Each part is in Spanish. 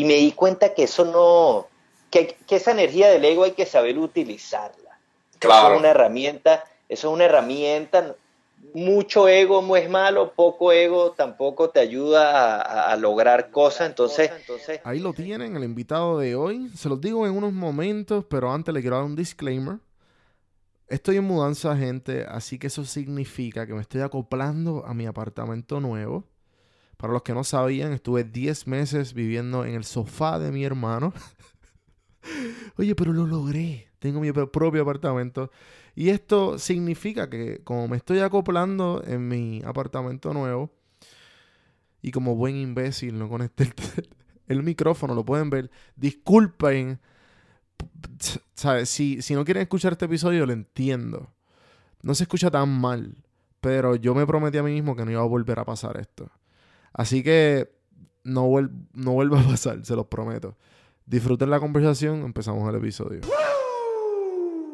y me di cuenta que eso no, que, que esa energía del ego hay que saber utilizarla. Claro. Eso es una herramienta, eso es una herramienta, mucho ego no es malo, poco ego tampoco te ayuda a, a lograr cosas, entonces, entonces Ahí lo tienen, el invitado de hoy. Se los digo en unos momentos, pero antes le quiero dar un disclaimer. Estoy en mudanza, gente, así que eso significa que me estoy acoplando a mi apartamento nuevo. Para los que no sabían, estuve 10 meses viviendo en el sofá de mi hermano. Oye, pero lo logré. Tengo mi propio apartamento. Y esto significa que como me estoy acoplando en mi apartamento nuevo, y como buen imbécil no conecté el, el micrófono, lo pueden ver. Disculpen. ¿Sabes? Si, si no quieren escuchar este episodio, lo entiendo. No se escucha tan mal. Pero yo me prometí a mí mismo que no iba a volver a pasar esto. Así que no, vuel- no vuelva a pasar, se los prometo. Disfruten la conversación, empezamos el episodio.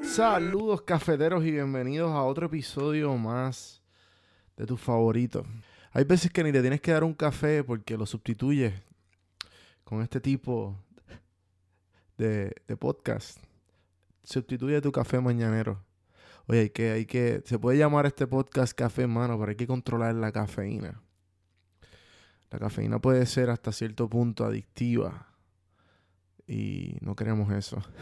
Saludos cafeteros y bienvenidos a otro episodio más de tus favoritos. Hay veces que ni te tienes que dar un café porque lo sustituyes con este tipo de, de podcast. Sustituye tu café mañanero. Oye, hay que, hay que, se puede llamar este podcast café mano, pero hay que controlar la cafeína. La cafeína puede ser hasta cierto punto adictiva. Y no queremos eso.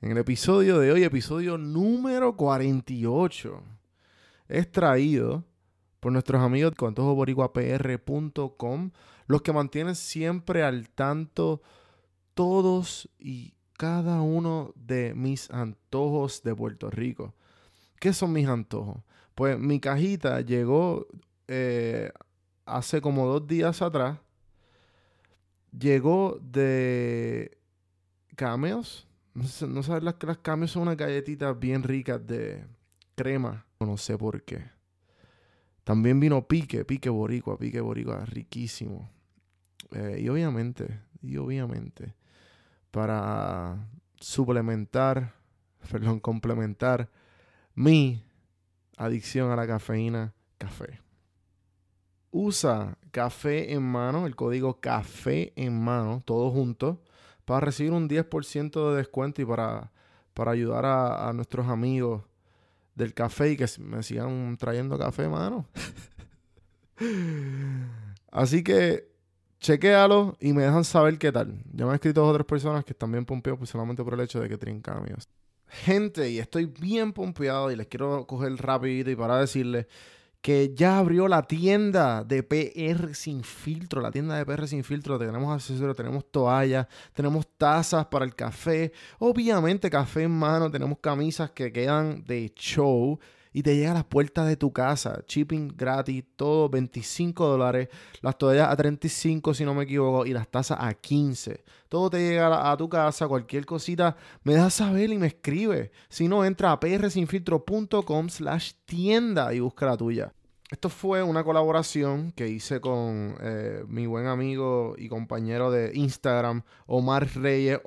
En el episodio de hoy, episodio número 48, es traído por nuestros amigos de antojoboricuapr.com, los que mantienen siempre al tanto todos y cada uno de mis antojos de Puerto Rico. ¿Qué son mis antojos? Pues mi cajita llegó eh, hace como dos días atrás. Llegó de cameos. No, sabes las, las cameos son unas galletitas bien ricas de crema. No sé por qué. También vino pique, pique boricua, pique boricua, riquísimo. Eh, y obviamente, y obviamente, para suplementar, perdón, complementar mi adicción a la cafeína, café. Usa café en mano, el código café en mano, todo junto, para recibir un 10% de descuento y para, para ayudar a, nuestros amigos del café y que me sigan trayendo café, mano. Así que chequéalo y me dejan saber qué tal. Ya me han escrito otras personas que están bien pompeados pues solamente por el hecho de que tienen cambios. Gente, y estoy bien pompeado y les quiero coger rapidito y para decirles que ya abrió la tienda de PR sin filtro, la tienda de PR sin filtro, tenemos accesorios, tenemos toallas, tenemos tazas para el café, obviamente café en mano, tenemos camisas que quedan de show y te llega a las puertas de tu casa, shipping gratis, todo 25 dólares, las toallas a 35 si no me equivoco y las tazas a 15. Todo te llega a, tu casa, cualquier cosita, me dejas saber y me escribe. Si no, entra a prsinfiltro.com slash tienda y busca la tuya. Esto fue una colaboración que hice con eh, mi buen amigo y compañero de Instagram, Omar Reyes,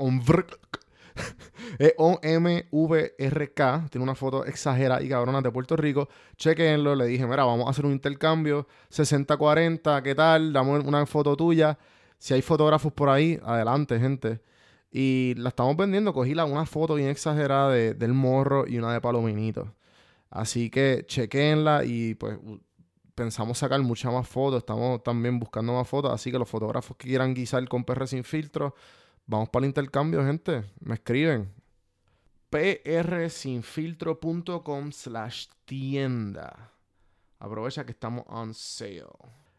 es O-M-V-R-K. Tiene una foto exagerada y cabrona de Puerto Rico. Chequenlo. Le dije, mira, vamos a hacer un intercambio. 60-40, ¿qué tal? Dame una foto tuya. Si hay fotógrafos por ahí, adelante, gente. Y la estamos vendiendo. Cogí la, una foto bien exagerada de- del morro y una de Palominito. Así que chequenla y pues pensamos sacar muchas más fotos. Estamos también buscando más fotos. Así que los fotógrafos que quieran guisar con PR sin filtro, vamos para el intercambio, gente. Me escriben. prsinfiltro.com slash tienda. Aprovecha que estamos on sale.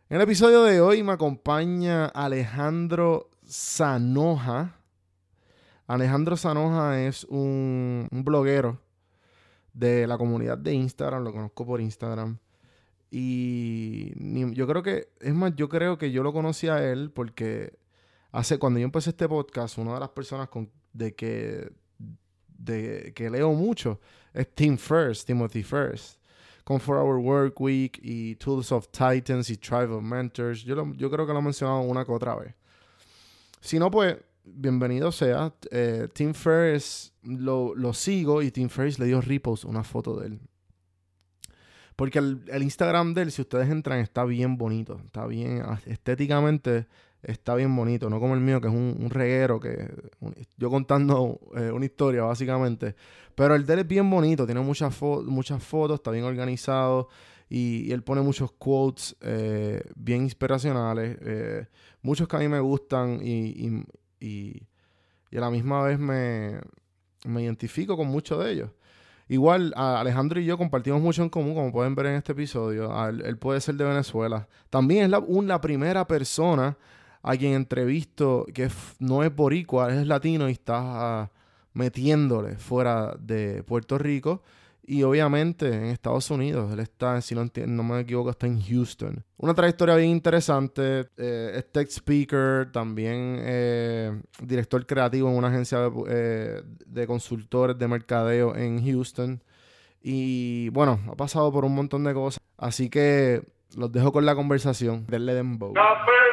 En el episodio de hoy me acompaña Alejandro Sanoja. Alejandro Sanoja es un, bloguero de la comunidad de Instagram, lo conozco por Instagram. Y yo creo que, es más, yo creo que yo lo conocí a él porque hace, cuando yo empecé este podcast, una de las personas con, de que de que leo mucho es Team First, Timothy First. Con 4 Hour Work Week y Tools of Titans y Tribe of Mentors. Yo, lo- yo creo que lo he mencionado una que otra vez. Si no, pues, bienvenido sea. Eh, Tim Ferriss lo, lo sigo y Tim Ferriss le dio repost una foto de él. Porque el, el Instagram de él, si ustedes entran, está bien bonito. Está bien, estéticamente está bien bonito, no como el mío, que es un, reguero, que yo contando eh, una historia básicamente. Pero el de él es bien bonito, tiene muchas, muchas fotos, está bien organizado y, él pone muchos quotes eh, bien inspiracionales, eh, muchos que a mí me gustan y, y, a la misma vez me, me identifico con muchos de ellos. Igual, Alejandro y yo compartimos mucho en común, como pueden ver en este episodio. él, puede ser de Venezuela. También es la, la primera persona a quien entrevisto que no es boricua, es latino y está ah, metiéndole fuera de Puerto Rico. Y obviamente en Estados Unidos, él está, si no, no me equivoco, está en Houston. Una trayectoria bien interesante, eh, es tech speaker, también eh, director creativo en una agencia de, eh, de, consultores de mercadeo en Houston. Y bueno, ha pasado por un montón de cosas. Así que los dejo con la conversación del Dembow. escuchando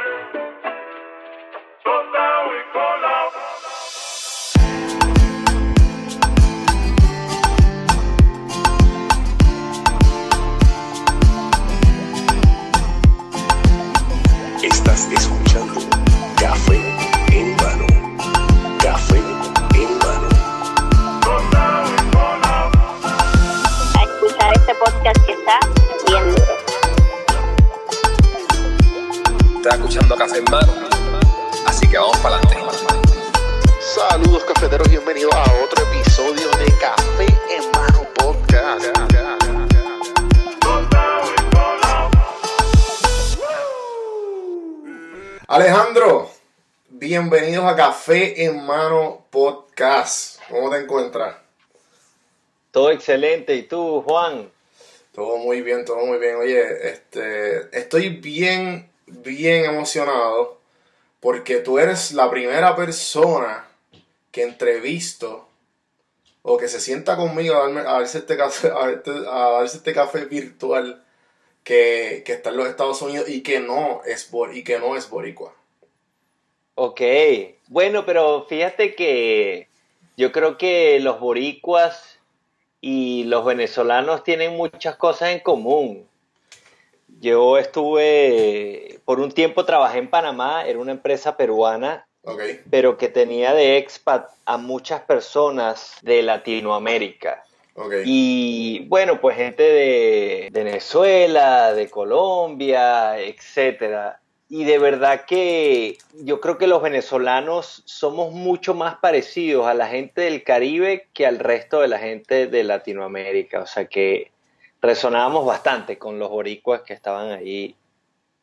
Café en Mano Podcast. ¿Cómo te encuentras? Todo excelente. ¿Y tú, Juan? Todo muy bien, todo muy bien. Oye, este, estoy bien bien emocionado porque tú eres la primera persona que entrevisto o que se sienta conmigo a, darme, a darse este café, a, este café virtual que, está en los Estados Unidos y que no es, y que no es boricua. Ok, bueno, pero fíjate que yo creo que los boricuas y los venezolanos tienen muchas cosas en común. Yo estuve, por un tiempo trabajé en Panamá, era una empresa peruana, pero que tenía de expat a muchas personas de Latinoamérica. Y bueno, pues gente de Venezuela, de Colombia, etcétera. Y de verdad que yo creo que los venezolanos somos mucho más parecidos a la gente del Caribe que al resto de la gente de Latinoamérica. O sea que resonábamos bastante con los boricuas que estaban ahí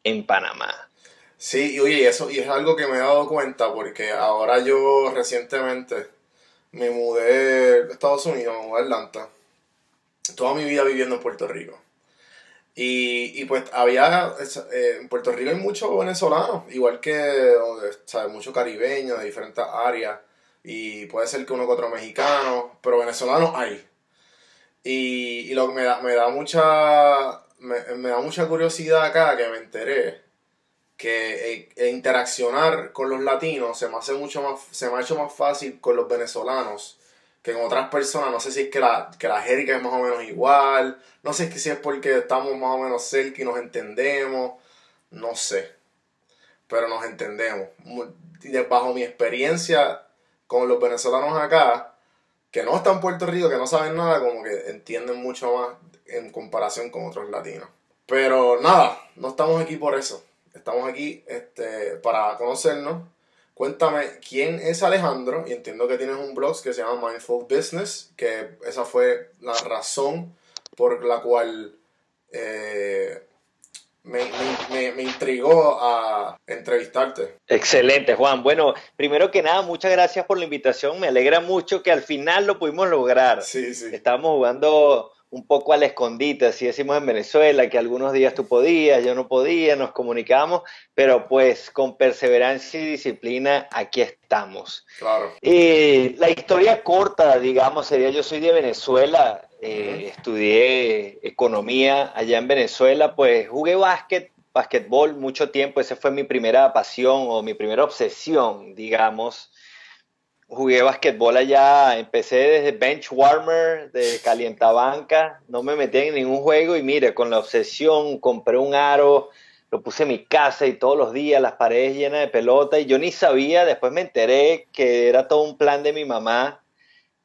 en Panamá. Sí, y oye, eso y es algo que me he dado cuenta porque ahora yo recientemente me mudé a Estados Unidos, me mudé a Atlanta. Toda mi vida viviendo en Puerto Rico. Y, y pues había, eh, en Puerto Rico hay muchos venezolanos, igual que muchos caribeños de diferentes áreas. Y puede ser que uno que otro mexicano, pero venezolanos hay. Y, lo que me da, me da mucha. Me, da mucha curiosidad acá que me enteré que e, interaccionar con los latinos se me hace mucho más, se me ha hecho más fácil con los venezolanos que con otras personas. No sé si es que la, que la jerga es más o menos igual, no sé si es porque estamos más o menos cerca y nos entendemos, no sé. Pero nos entendemos. Bajo mi experiencia con los venezolanos acá, que no están en Puerto Rico, que no saben nada, como que entienden mucho más en comparación con otros latinos. Pero nada, no estamos aquí por eso. Estamos aquí este, para conocernos. Cuéntame quién es Alejandro y entiendo que tienes un blog que se llama Mindful Business, que esa fue la razón por la cual eh, me, me, intrigó a entrevistarte. Excelente, Juan. Bueno, primero que nada, muchas gracias por la invitación. Me alegra mucho que al final lo pudimos lograr. Sí, sí. Estamos jugando un poco al escondite, así decimos en Venezuela, que algunos días tú podías, yo no podía, nos comunicamos, pero pues con perseverancia y disciplina aquí estamos. Claro. Eh, la historia corta, digamos, sería yo soy de Venezuela, eh, estudié economía allá en Venezuela, pues jugué básquet, básquetbol mucho tiempo, esa fue mi primera pasión o mi primera obsesión, digamos. Jugué básquetbol allá, empecé desde bench warmer, de calientabanca, no me metí en ningún juego y mire, con la obsesión compré un aro, lo puse en mi casa y todos los días las paredes llenas de pelota y yo ni sabía, después me enteré que era todo un plan de mi mamá,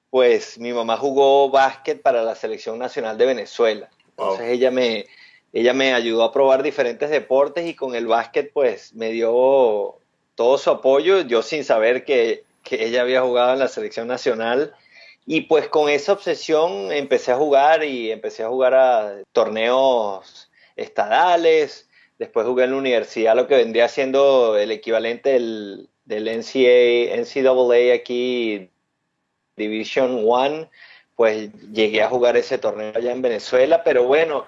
pues mi mamá jugó básquet para la selección nacional de Venezuela. Entonces ella me ella me ayudó a probar diferentes deportes y con el básquet pues me dio todo su apoyo, yo sin saber que, que ella había jugado en la selección nacional. Y pues con esa obsesión empecé a jugar y empecé a jugar a torneos estadales. Después jugué en la universidad lo que vendría siendo el equivalente del, del NCAA, NCAA aquí, Division One. Pues llegué a jugar ese torneo allá en Venezuela, pero bueno,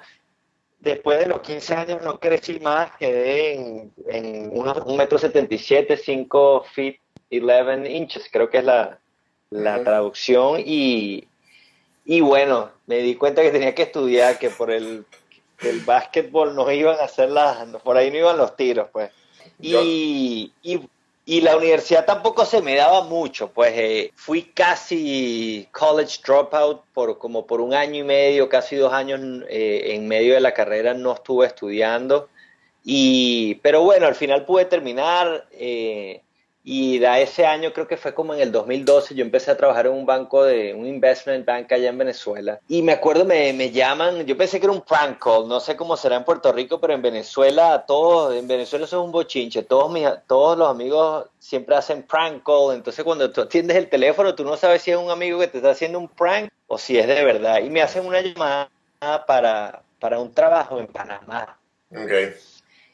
después de los 15 años no crecí más, quedé en, en un metro 77, 5 feet 11 inches, creo que es la, la traducción, y, y bueno, me di cuenta que tenía que estudiar, que por el, el básquetbol no iban a hacer las, por ahí no iban los tiros, pues. Y, y, y, la universidad tampoco se me daba mucho, pues eh, fui casi college dropout por como por un año y medio, casi dos años eh, en medio de la carrera no estuve estudiando. Y, pero bueno, al final pude terminar. Eh, y da ese año, creo que fue como en el 2012, yo empecé a trabajar en un banco de un investment bank allá en Venezuela. Y me acuerdo, me, me llaman, yo pensé que era un prank call, no sé cómo será en Puerto Rico, pero en Venezuela, todos, en Venezuela eso es un bochinche. Todos, mis, todos los amigos siempre hacen prank call. Entonces, cuando tú atiendes el teléfono, tú no sabes si es un amigo que te está haciendo un prank o si es de verdad. Y me hacen una llamada para, para un trabajo en Panamá. Okay.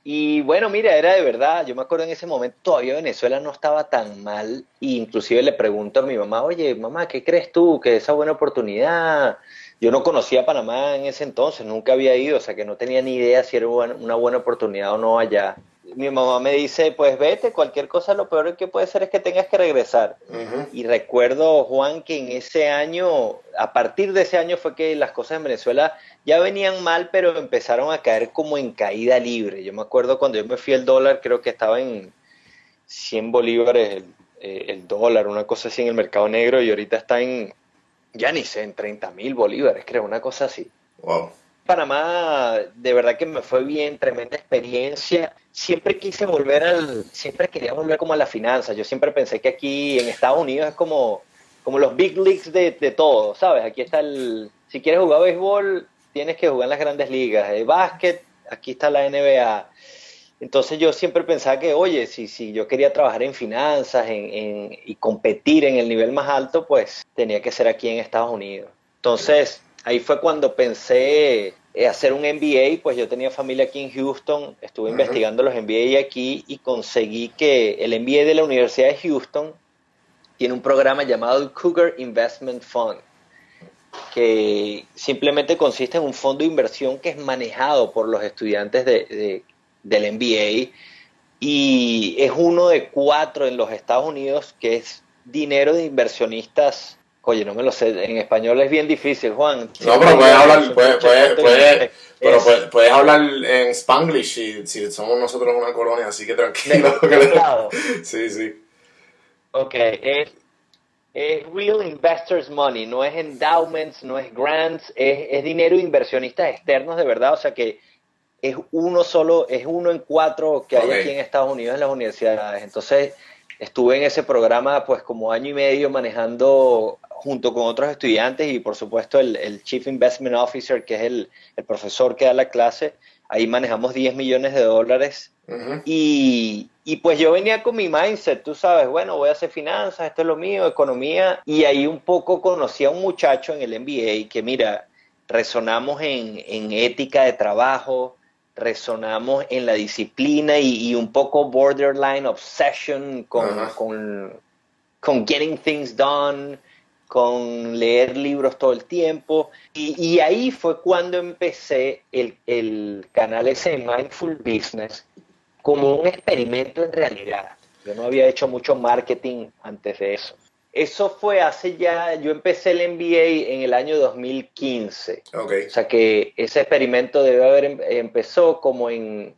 Y bueno, mira, era de verdad. Yo me acuerdo en ese momento todavía Venezuela no estaba tan mal. E inclusive le pregunto a mi mamá, oye, mamá, ¿qué crees tú? Que esa buena oportunidad. Yo no conocía Panamá en ese entonces, nunca había ido, o sea que no tenía ni idea si era una buena oportunidad o no allá. Mi mamá me dice, pues vete, cualquier cosa, lo peor que puede ser es que tengas que regresar. Uh -huh. Y recuerdo, Juan, que en ese año, a partir de ese año fue que las cosas en Venezuela ya venían mal, pero empezaron a caer como en caída libre. Yo me acuerdo cuando yo me fui el dólar, creo que estaba en 100 bolívares el, eh, el dólar, una cosa así en el mercado negro, y ahorita está en, ya ni sé, en 30 mil bolívares, creo, una cosa así. Wow. Panamá, de verdad que me fue bien, tremenda experiencia. Siempre quise volver al, siempre quería volver como a la finanza. Yo siempre pensé que aquí en Estados Unidos es como, como los big leagues de, de todo, ¿sabes? Aquí está el, si quieres jugar béisbol, tienes que jugar en las grandes ligas. El básquet, aquí está la NBA. Entonces yo siempre pensaba que, oye, si, si yo quería trabajar en finanzas en, en, y competir en el nivel más alto, pues tenía que ser aquí en Estados Unidos. Entonces ahí fue cuando pensé hacer un MBA, pues yo tenía familia aquí en Houston, estuve uh -huh. investigando los MBA aquí y conseguí que el MBA de la Universidad de Houston tiene un programa llamado el Cougar Investment Fund que simplemente consiste en un fondo de inversión que es manejado por los estudiantes de, de, del MBA y es uno de cuatro en los Estados Unidos que es dinero de inversionistas. Oye, no me lo sé, en español es bien difícil, Juan. No, pero puedes hablar, puedes, puedes, puedes, pero puedes, puedes, hablar en Spanglish si, si somos nosotros una colonia, así que tranquilo. Claro. sí, sí. Ok, es es real investors money, no es endowments, no es grants, es, es, dinero de inversionistas externos de verdad, o sea que es uno solo, es uno en cuatro que hay okay. aquí en Estados Unidos en las universidades. Entonces estuve en ese programa pues como año y medio manejando junto con otros estudiantes y por supuesto el, el Chief Investment Officer, que es el, el, profesor que da la clase, ahí manejamos 10 millones de dólares. Uh -huh. y, y pues yo venía con mi mindset, tú sabes, bueno, voy a hacer finanzas, esto es lo mío, economía, y ahí un poco conocí a un muchacho en el MBA que, mira, resonamos en, en ética de trabajo, resonamos en la disciplina y, y un poco borderline obsession con, uh -huh. con, con, getting things done, con leer libros todo el tiempo. Y, y ahí fue cuando empecé el, el canal ese Mindful Business como un experimento en realidad. Yo no había hecho mucho marketing antes de eso. Eso fue hace ya, yo empecé el MBA en el año 2015. Okay. O sea que ese experimento debe haber em, empezó como en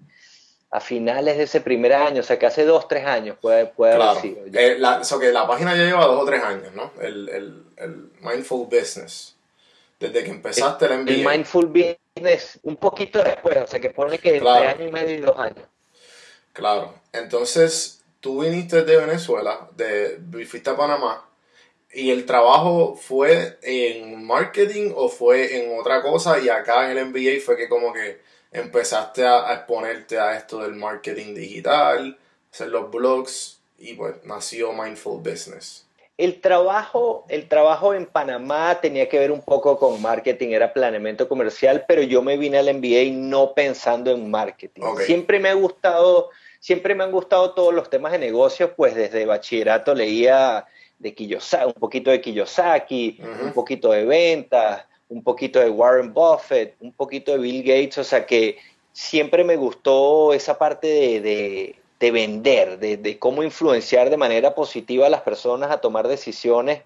a finales de ese primer año, o sea que hace dos, tres años puede, puede claro. haber sido. Eh, la, so que la página ya lleva dos o tres años, ¿no? El, el, el Mindful Business. desde que empezaste el MBA. El Mindful Business un poquito después, o sea que pone que Claro. entre año y medio y dos años. Claro. Entonces, tú viniste de Venezuela, de, fuiste a Panamá, y el trabajo fue en marketing o fue en otra cosa, y acá en el MBA fue que como que empezaste a, a exponerte a esto del marketing digital, hacer los blogs, y pues nació Mindful Business. El trabajo, el trabajo en Panamá tenía que ver un poco con marketing, era planeamiento comercial, pero yo me vine al MBA no pensando en marketing. Siempre me ha gustado, siempre me han gustado todos los temas de negocios, pues desde bachillerato leía de Kiyosaki, un poquito de Kiyosaki, un poquito de ventas, un poquito de Warren Buffett, un poquito de Bill Gates, o sea que siempre me gustó esa parte de, de- de vender, de, de cómo influenciar de manera positiva a las personas a tomar decisiones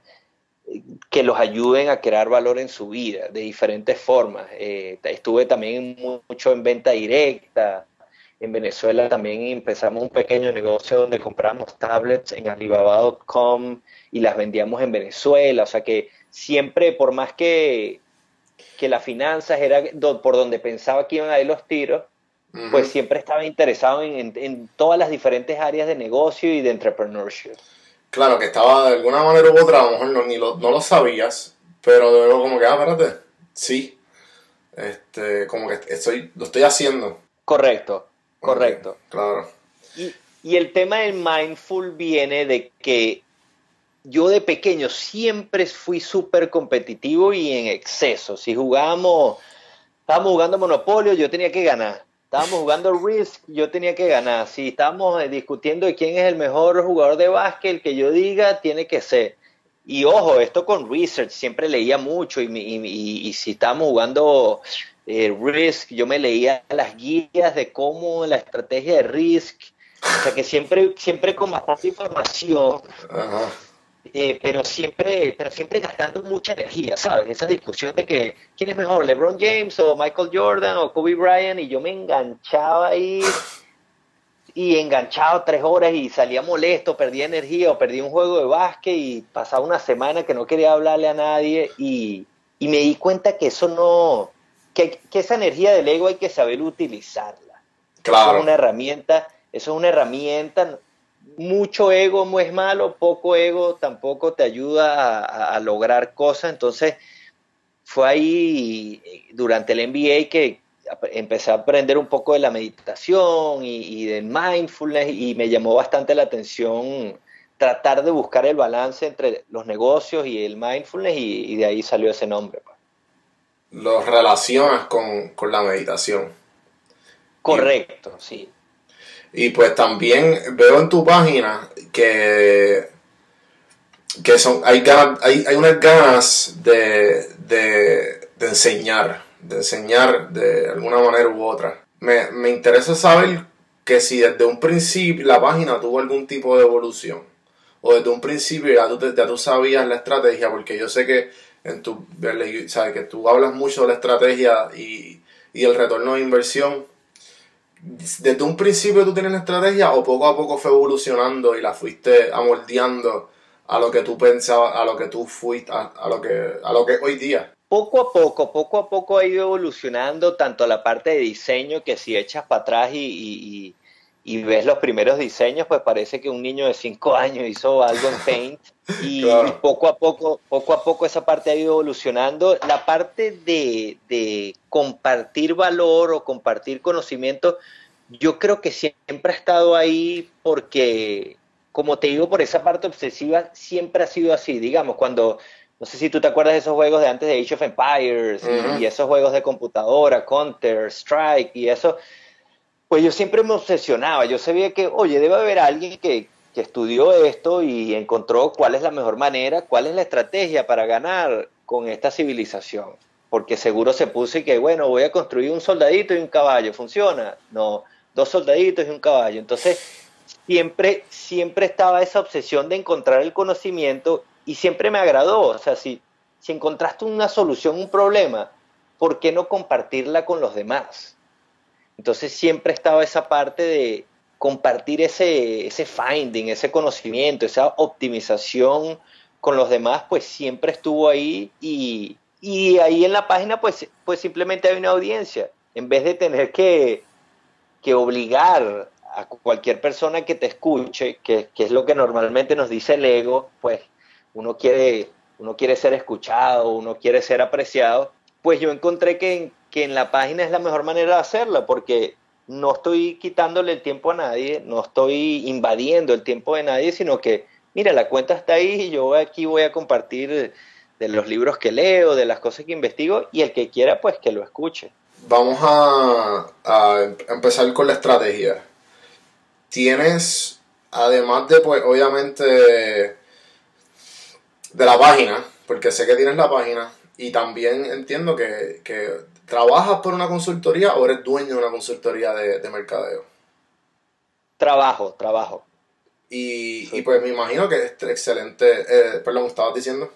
eh, que los ayuden a crear valor en su vida de diferentes formas. Eh, estuve también mucho en venta directa. En Venezuela también empezamos un pequeño negocio donde compramos tablets en Alibaba.com y las vendíamos en Venezuela. O sea que siempre, por más que, que las finanzas era do- por donde pensaba que iban a ir los tiros, pues siempre estaba interesado en, en- en todas las diferentes áreas de negocio y de entrepreneurship. Claro, que estaba de alguna manera u otra, a lo mejor no, ni lo, no lo sabías, pero luego como que, ah, espérate, sí, este, como que estoy, lo estoy haciendo. Correcto, correcto. Claro. Y, y el tema del mindful viene de que yo de pequeño siempre fui súper competitivo y en exceso. Si jugábamos, estábamos jugando Monopolio, yo tenía que ganar. Estábamos jugando Risk, yo tenía que ganar. Si estábamos eh, discutiendo de quién es el mejor jugador de básquet, el que yo diga, tiene que ser. Y ojo, esto con research, siempre leía mucho y, y- y si estábamos jugando eh, Risk, yo me leía las guías de cómo la estrategia de Risk, o sea que siempre, siempre con bastante información, Ajá. Eh, pero siempre, pero siempre gastando mucha energía, ¿sabes? Esa discusión de que quién es mejor, LeBron James o Michael Jordan o Kobe Bryant, y yo me enganchaba ahí y enganchado tres horas y salía molesto, perdía energía o perdía un juego de básquet y pasaba una semana que no quería hablarle a nadie y, y me di cuenta que eso no, que, que esa energía del ego hay que saber utilizarla. Eso Claro. es una herramienta, eso es una herramienta. Mucho ego no es malo, poco ego tampoco te ayuda a, lograr cosas. Entonces, fue ahí eh, durante el MBA que empecé a aprender un poco de la meditación y, y del mindfulness y me llamó bastante la atención tratar de buscar el balance entre los negocios y el mindfulness y, y de ahí salió ese nombre. pues. Lo relacionas con, con la meditación. Correcto, sí. Y pues también veo en tu página que, que son, hay, hay, hay unas ganas de, de, enseñar, de enseñar de alguna manera u otra. Me, me interesa saber que si desde un principio la página tuvo algún tipo de evolución, o desde un principio ya tú, ya tú sabías la estrategia, porque yo sé que en tu, sabes que tú hablas mucho de la estrategia y, y el retorno de inversión desde un principio tú tienes estrategia o poco a poco fue evolucionando y la fuiste amoldeando a lo que tú pensabas, a lo que tú fuiste, a, a lo que a lo que hoy día. Poco a poco, poco a poco ha ido evolucionando tanto la parte de diseño que si echas para atrás y, y- y- y ves los primeros diseños, pues parece que un niño de 5 años hizo algo en Paint y Claro. poco a poco, poco a poco esa parte ha ido evolucionando. La parte de, de compartir valor o compartir conocimiento, yo creo que siempre ha estado ahí porque, como te digo, por esa parte obsesiva, siempre ha sido así. Digamos, cuando, no sé si tú te acuerdas de esos juegos de antes de Age of Empires y- Ujú. y, esos juegos de computadora, Counter, Strike y eso, pues yo siempre me obsesionaba. Yo sabía que, oye, debe haber alguien que, que estudió esto y encontró cuál es la mejor manera, cuál es la estrategia para ganar con esta civilización. Porque seguro se puso y que, bueno, voy a construir un soldadito y un caballo. ¿Funciona? No, dos soldaditos y un caballo. Entonces, siempre, siempre estaba esa obsesión de encontrar el conocimiento y siempre me agradó. O sea, si, si encontraste una solución, un problema, ¿por qué no compartirla con los demás? Entonces siempre estaba esa parte de compartir ese, ese finding, ese conocimiento, esa optimización con los demás, pues siempre estuvo ahí y, y ahí en la página pues, pues simplemente hay una audiencia. En vez de tener que, que obligar a cualquier persona que te escuche, que, que, es lo que normalmente nos dice el ego, pues uno quiere, uno quiere ser escuchado, uno quiere ser apreciado, pues yo encontré que que en la página es la mejor manera de hacerlo, porque no estoy quitándole el tiempo a nadie, no estoy invadiendo el tiempo de nadie, sino que, mira, la cuenta está ahí y yo aquí voy a compartir de los libros que leo, de las cosas que investigo, y el que quiera, pues que lo escuche. Vamos a, a empezar con la estrategia. Tienes, además de, pues, obviamente, de la página, porque sé que tienes la página, y también entiendo que, que ¿Trabajas por una consultoría o eres dueño de una consultoría de, mercadeo? Trabajo, trabajo. Y, y, pues me imagino que es excelente. Eh, perdón, ¿estabas diciendo?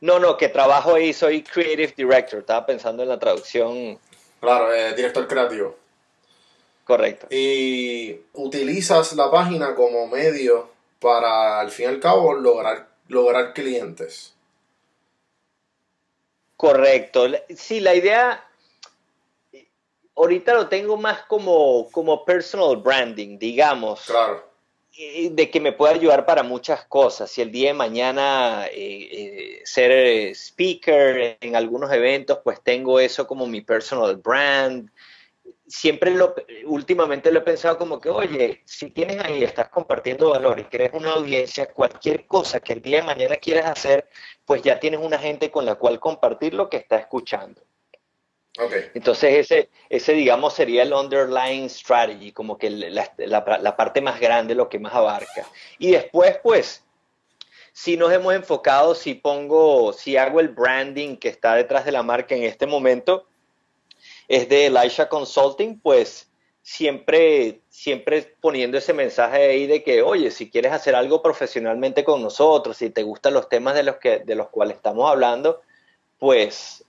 No, no, que trabajo ahí, soy creative director. Estaba pensando en la traducción. Claro, eh, director creativo. Correcto. Y utilizas la página como medio para, al fin y al cabo, lograr, lograr clientes. Correcto. Sí, la idea ahorita lo tengo más como, como personal branding, digamos. Claro. De que me puede ayudar para muchas cosas. Si el día de mañana eh, eh, ser speaker en algunos eventos, pues tengo eso como mi personal brand. Siempre lo, últimamente lo he pensado como que, oye, si tienes ahí, estás compartiendo valor y crees una audiencia, cualquier cosa que el día de mañana quieras hacer, pues ya tienes una gente con la cual compartir lo que está escuchando. Entonces ese, ese, digamos, sería el underlying strategy, como que la, la, parte más grande, lo que más abarca. Y después, pues, si nos hemos enfocado, si pongo, si hago el branding que está detrás de la marca en este momento, es de Elisha Consulting, pues siempre, siempre poniendo ese mensaje ahí de que, oye, si quieres hacer algo profesionalmente con nosotros, si te gustan los temas de los, que, de los cuales estamos hablando, pues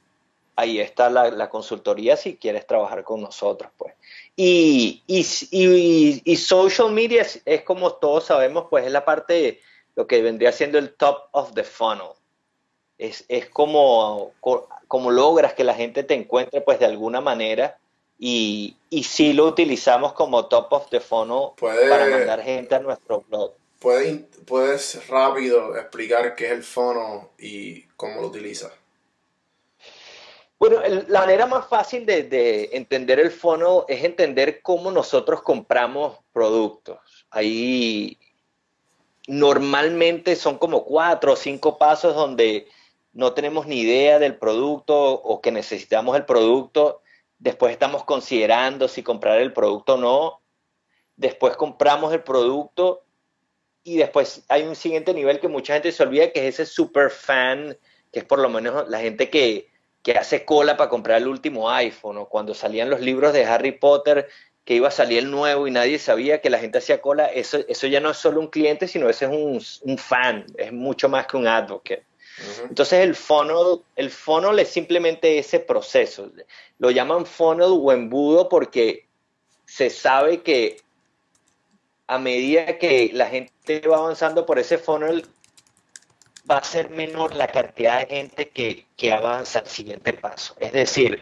ahí está la, consultoría si quieres trabajar con nosotros, pues. Y, y, social media es, como todos sabemos, pues es la parte, lo que vendría siendo el top of the funnel. Es, como, como logras que la gente te encuentre, pues de alguna manera, y, y sí lo utilizamos como top of the funnel para mandar gente a nuestro blog. ¿Puedes, ¿Puedes rápido explicar qué es el funnel y cómo lo utilizas? Bueno, la manera más fácil de, entender el fono es entender cómo nosotros compramos productos. Ahí normalmente son como cuatro o cinco pasos donde no tenemos ni idea del producto o que necesitamos el producto. Después estamos considerando si comprar el producto o no. Después compramos el producto y después hay un siguiente nivel que mucha gente se olvida que es ese super fan, que es por lo menos la gente que que hace cola para comprar el último iPhone, o cuando salían los libros de Harry Potter, que iba a salir el nuevo y nadie sabía que la gente hacía cola, eso, eso ya no es solo un cliente, sino ese es un, un fan, es mucho más que un advocate. Entonces el funnel, el funnel es simplemente ese proceso. Lo llaman funnel o embudo porque se sabe que a medida que la gente va avanzando por ese funnel, va a ser menor la cantidad de gente que, que avanza al siguiente paso. Es decir,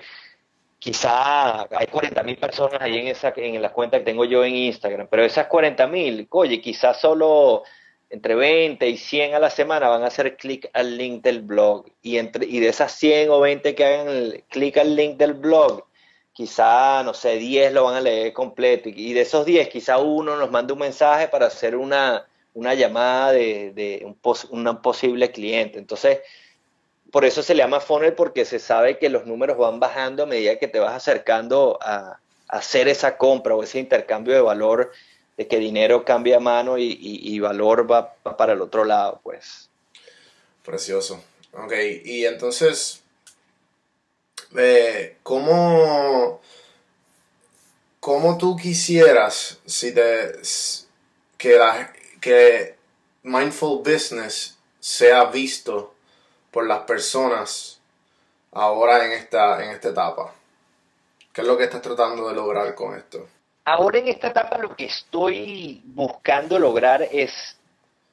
quizá hay 40 mil personas ahí en, esa, en la cuenta que tengo yo en Instagram, pero esas 40 mil, oye, quizás solo entre 20 y 100 a la semana van a hacer clic al link del blog y, entre, y de esas 100 o 20 que hagan clic al link del blog, quizá, no sé, 10 lo van a leer completo y de esos 10 quizá uno nos manda un mensaje para hacer una una llamada de, un, posible cliente. Entonces, por eso se le llama funnel porque se sabe que los números van bajando a medida que te vas acercando a, hacer esa compra o ese intercambio de valor, de que dinero cambia mano y, valor va, para el otro lado, pues. Precioso. Ok, y entonces, eh, ¿cómo, ¿cómo tú quisieras si te, que la, que mindful business sea visto por las personas ahora en esta, en esta etapa? ¿Qué es lo que estás tratando de lograr con esto? Ahora en esta etapa lo que estoy buscando lograr es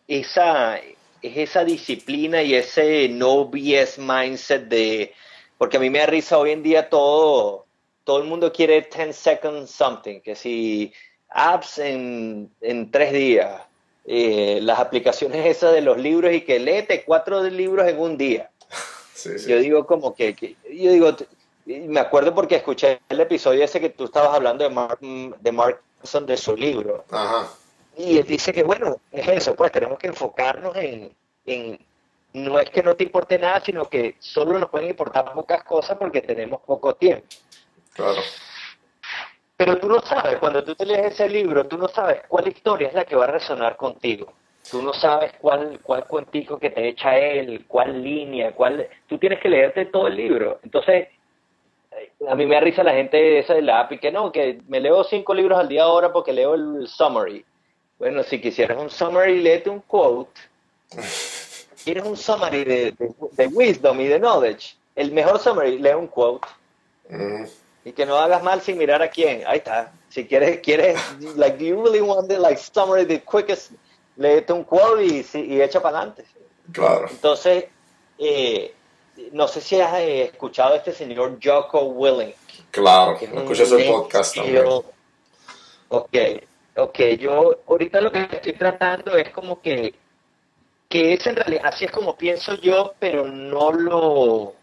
esa, es esa disciplina y ese no BS mindset de, porque a mí me da risa hoy en día todo, todo el mundo quiere 10 seconds something, que si apps en, en tres días, eh, las aplicaciones esas de los libros y que léete cuatro libros en un día. Sí, sí. Yo digo como que, que- yo digo, me acuerdo porque escuché el episodio ese que tú estabas hablando de Mark, de Mark Manson, de su libro. Ajá. Y él dice que, bueno, es eso, pues tenemos que enfocarnos en, en, no es que no te importe nada, sino que solo nos pueden importar pocas cosas porque tenemos poco tiempo. Claro. Pero tú no sabes, cuando tú te lees ese libro, tú no sabes cuál historia es la que va a resonar contigo. Tú no sabes cuál, cuál cuentico que te echa él, cuál línea, cuál... Tú tienes que leerte todo el libro. Entonces, eh, a mí me da risa la gente esa de la app y que no, que me leo cinco libros al día ahora porque leo el summary. Bueno, si quisieras un summary, léete un quote. Quieres un summary de, de, de wisdom y de knowledge. El mejor summary, lee un quote. Ujú. Y que no hagas mal sin mirar a quién. Ahí está. Si quieres, quieres, like, you really want the, like, summary, the quickest, léete un quote y, y echa para adelante. Claro. Entonces, eh, no sé si has eh, escuchado a este señor Jocko Willink. Claro. es su Navy podcast también. Ok, ok. Yo ahorita lo que estoy tratando es como que, que es en realidad, así es como pienso yo, pero no lo,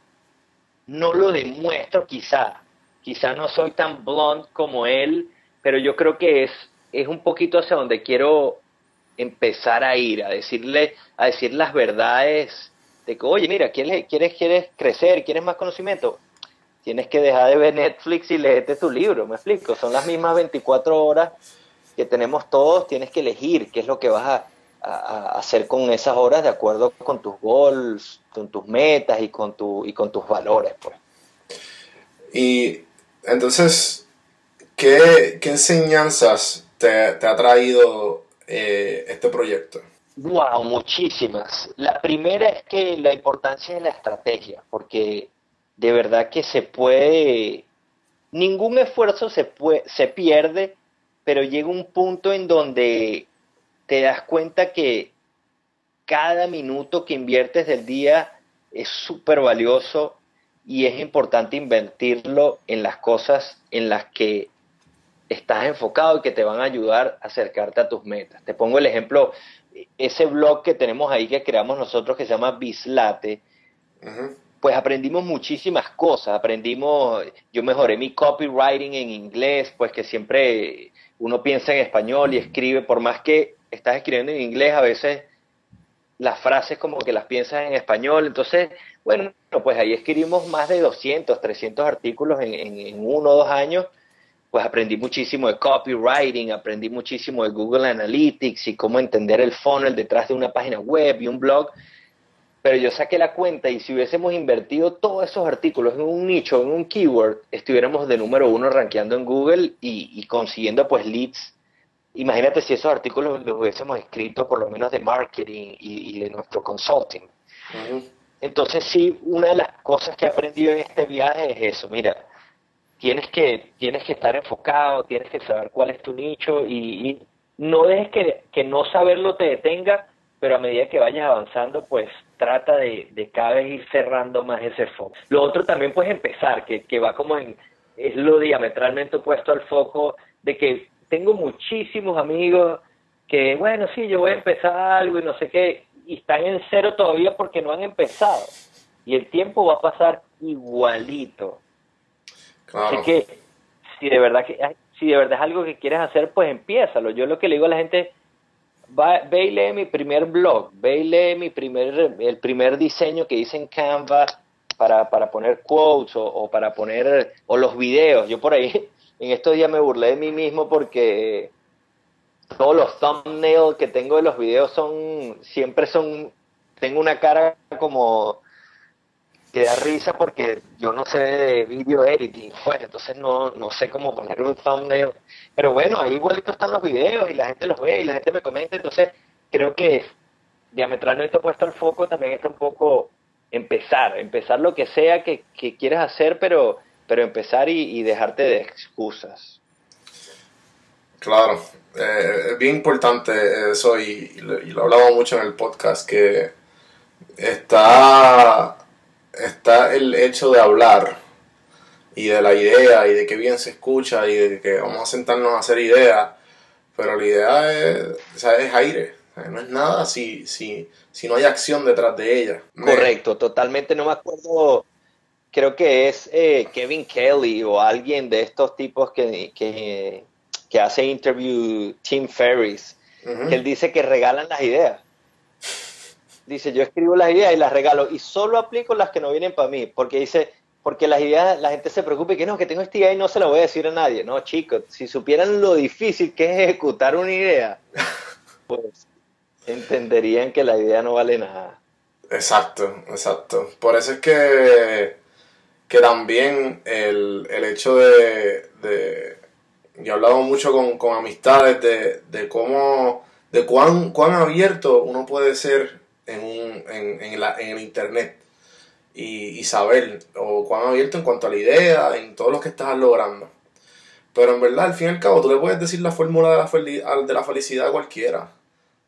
no lo demuestro quizá. Quizá no soy tan blunt como él, pero yo creo que es, es un poquito hacia donde quiero empezar a ir, a decirle, a decir las verdades de que, oye, mira, ¿quieres, quieres, quieres crecer, quieres más conocimiento? Tienes que dejar de ver Netflix y leerte tu libro, me explico. Son las mismas 24 horas que tenemos todos, tienes que elegir qué es lo que vas a hacer con esas horas de acuerdo con tus goals, con tus metas y con, tu, y con tus valores, pues. Y entonces, ¿qué, qué enseñanzas te, te ha traído eh, este proyecto? Wow, muchísimas. La primera es que la importancia de la estrategia, porque de verdad que se puede, ningún esfuerzo se puede, se pierde, pero llega un punto en donde te das cuenta que cada minuto que inviertes del día es súper valioso y es importante invertirlo en las cosas en las que estás enfocado y que te van a ayudar a acercarte a tus metas. Te pongo el ejemplo, ese blog que tenemos ahí que creamos nosotros que se llama Bislate, pues aprendimos muchísimas cosas, aprendimos, yo mejoré mi copywriting en inglés, pues que siempre uno piensa en español y escribe, por más que estás escribiendo en inglés, a veces las frases como que las piensas en español, entonces, bueno, pues ahí escribimos más de 200, 300 artículos en, en, uno o dos años, pues aprendí muchísimo de copywriting, aprendí muchísimo de Google Analytics y cómo entender el funnel detrás de una página web y un blog, pero yo saqué la cuenta y si hubiésemos invertido todos esos artículos en un nicho, en un keyword, estuviéramos de número uno rankeando en Google y, y consiguiendo pues leads. Imagínate si esos artículos los hubiésemos escrito por lo menos de marketing y, de nuestro consulting. Entonces sí, una de las cosas que he aprendido en este viaje es eso, mira, tienes que, tienes que estar enfocado, tienes que saber cuál es tu nicho y, y no dejes que, que no saberlo te detenga, pero a medida que vayas avanzando, pues trata de, de cada vez ir cerrando más ese foco. Lo otro también pues empezar, que, que va como en, es lo diametralmente opuesto al foco de que tengo muchísimos amigos que, bueno, sí, yo voy a empezar algo y no sé qué, y están en cero todavía porque no han empezado. Y el tiempo va a pasar igualito. Claro. Así que si de verdad que si de verdad es algo que quieres hacer, pues empiézalo. Yo lo que le digo a la gente, va, ve y lee mi primer blog, ve y lee mi primer, el primer diseño que hice en Canva para, para poner quotes o, o para poner, o los videos. Yo por ahí, en estos días me burlé de mí mismo porque todos los thumbnails que tengo de los videos son, siempre son, tengo una cara como que da risa porque yo no sé de video editing, pues, entonces no, no sé cómo poner un thumbnail. Pero bueno, ahí igualito están los videos y la gente los ve y la gente me comenta, entonces creo que diametralmente opuesto al foco también está un poco empezar, empezar lo que sea que, que quieras hacer, pero, pero empezar y, y dejarte de excusas. Claro, eh, bien importante eso y, y lo, hablamos mucho en el podcast, que está está el hecho de hablar y de la idea y de que bien se escucha y de que vamos a sentarnos a hacer ideas, pero la idea es, o sea, es aire, no es nada si, si, si no hay acción detrás de ella. Correcto, totalmente. No me acuerdo, creo que es eh, Kevin Kelly o alguien de estos tipos que, que, que hace interview Tim Ferriss, Ujú. que él dice que regalan las ideas. Dice, yo escribo las ideas y las regalo y solo aplico las que no vienen para mí, porque dice, porque las ideas, la gente se preocupa y que no, que tengo esta idea y no se la voy a decir a nadie. No, chicos, si supieran lo difícil que es ejecutar una idea, pues entenderían que la idea no vale nada. Exacto, exacto. Por eso es que, que también el, el hecho de, de- Yo he hablado mucho con, con amistades de, de cómo... de cuán, cuán abierto uno puede ser en, un, en, en, la, en el internet y, y saber, o cuán abierto en cuanto a la idea, en todo lo que estás logrando. Pero en verdad, al fin y al cabo, tú le puedes decir la fórmula de la, fel- de la felicidad a cualquiera.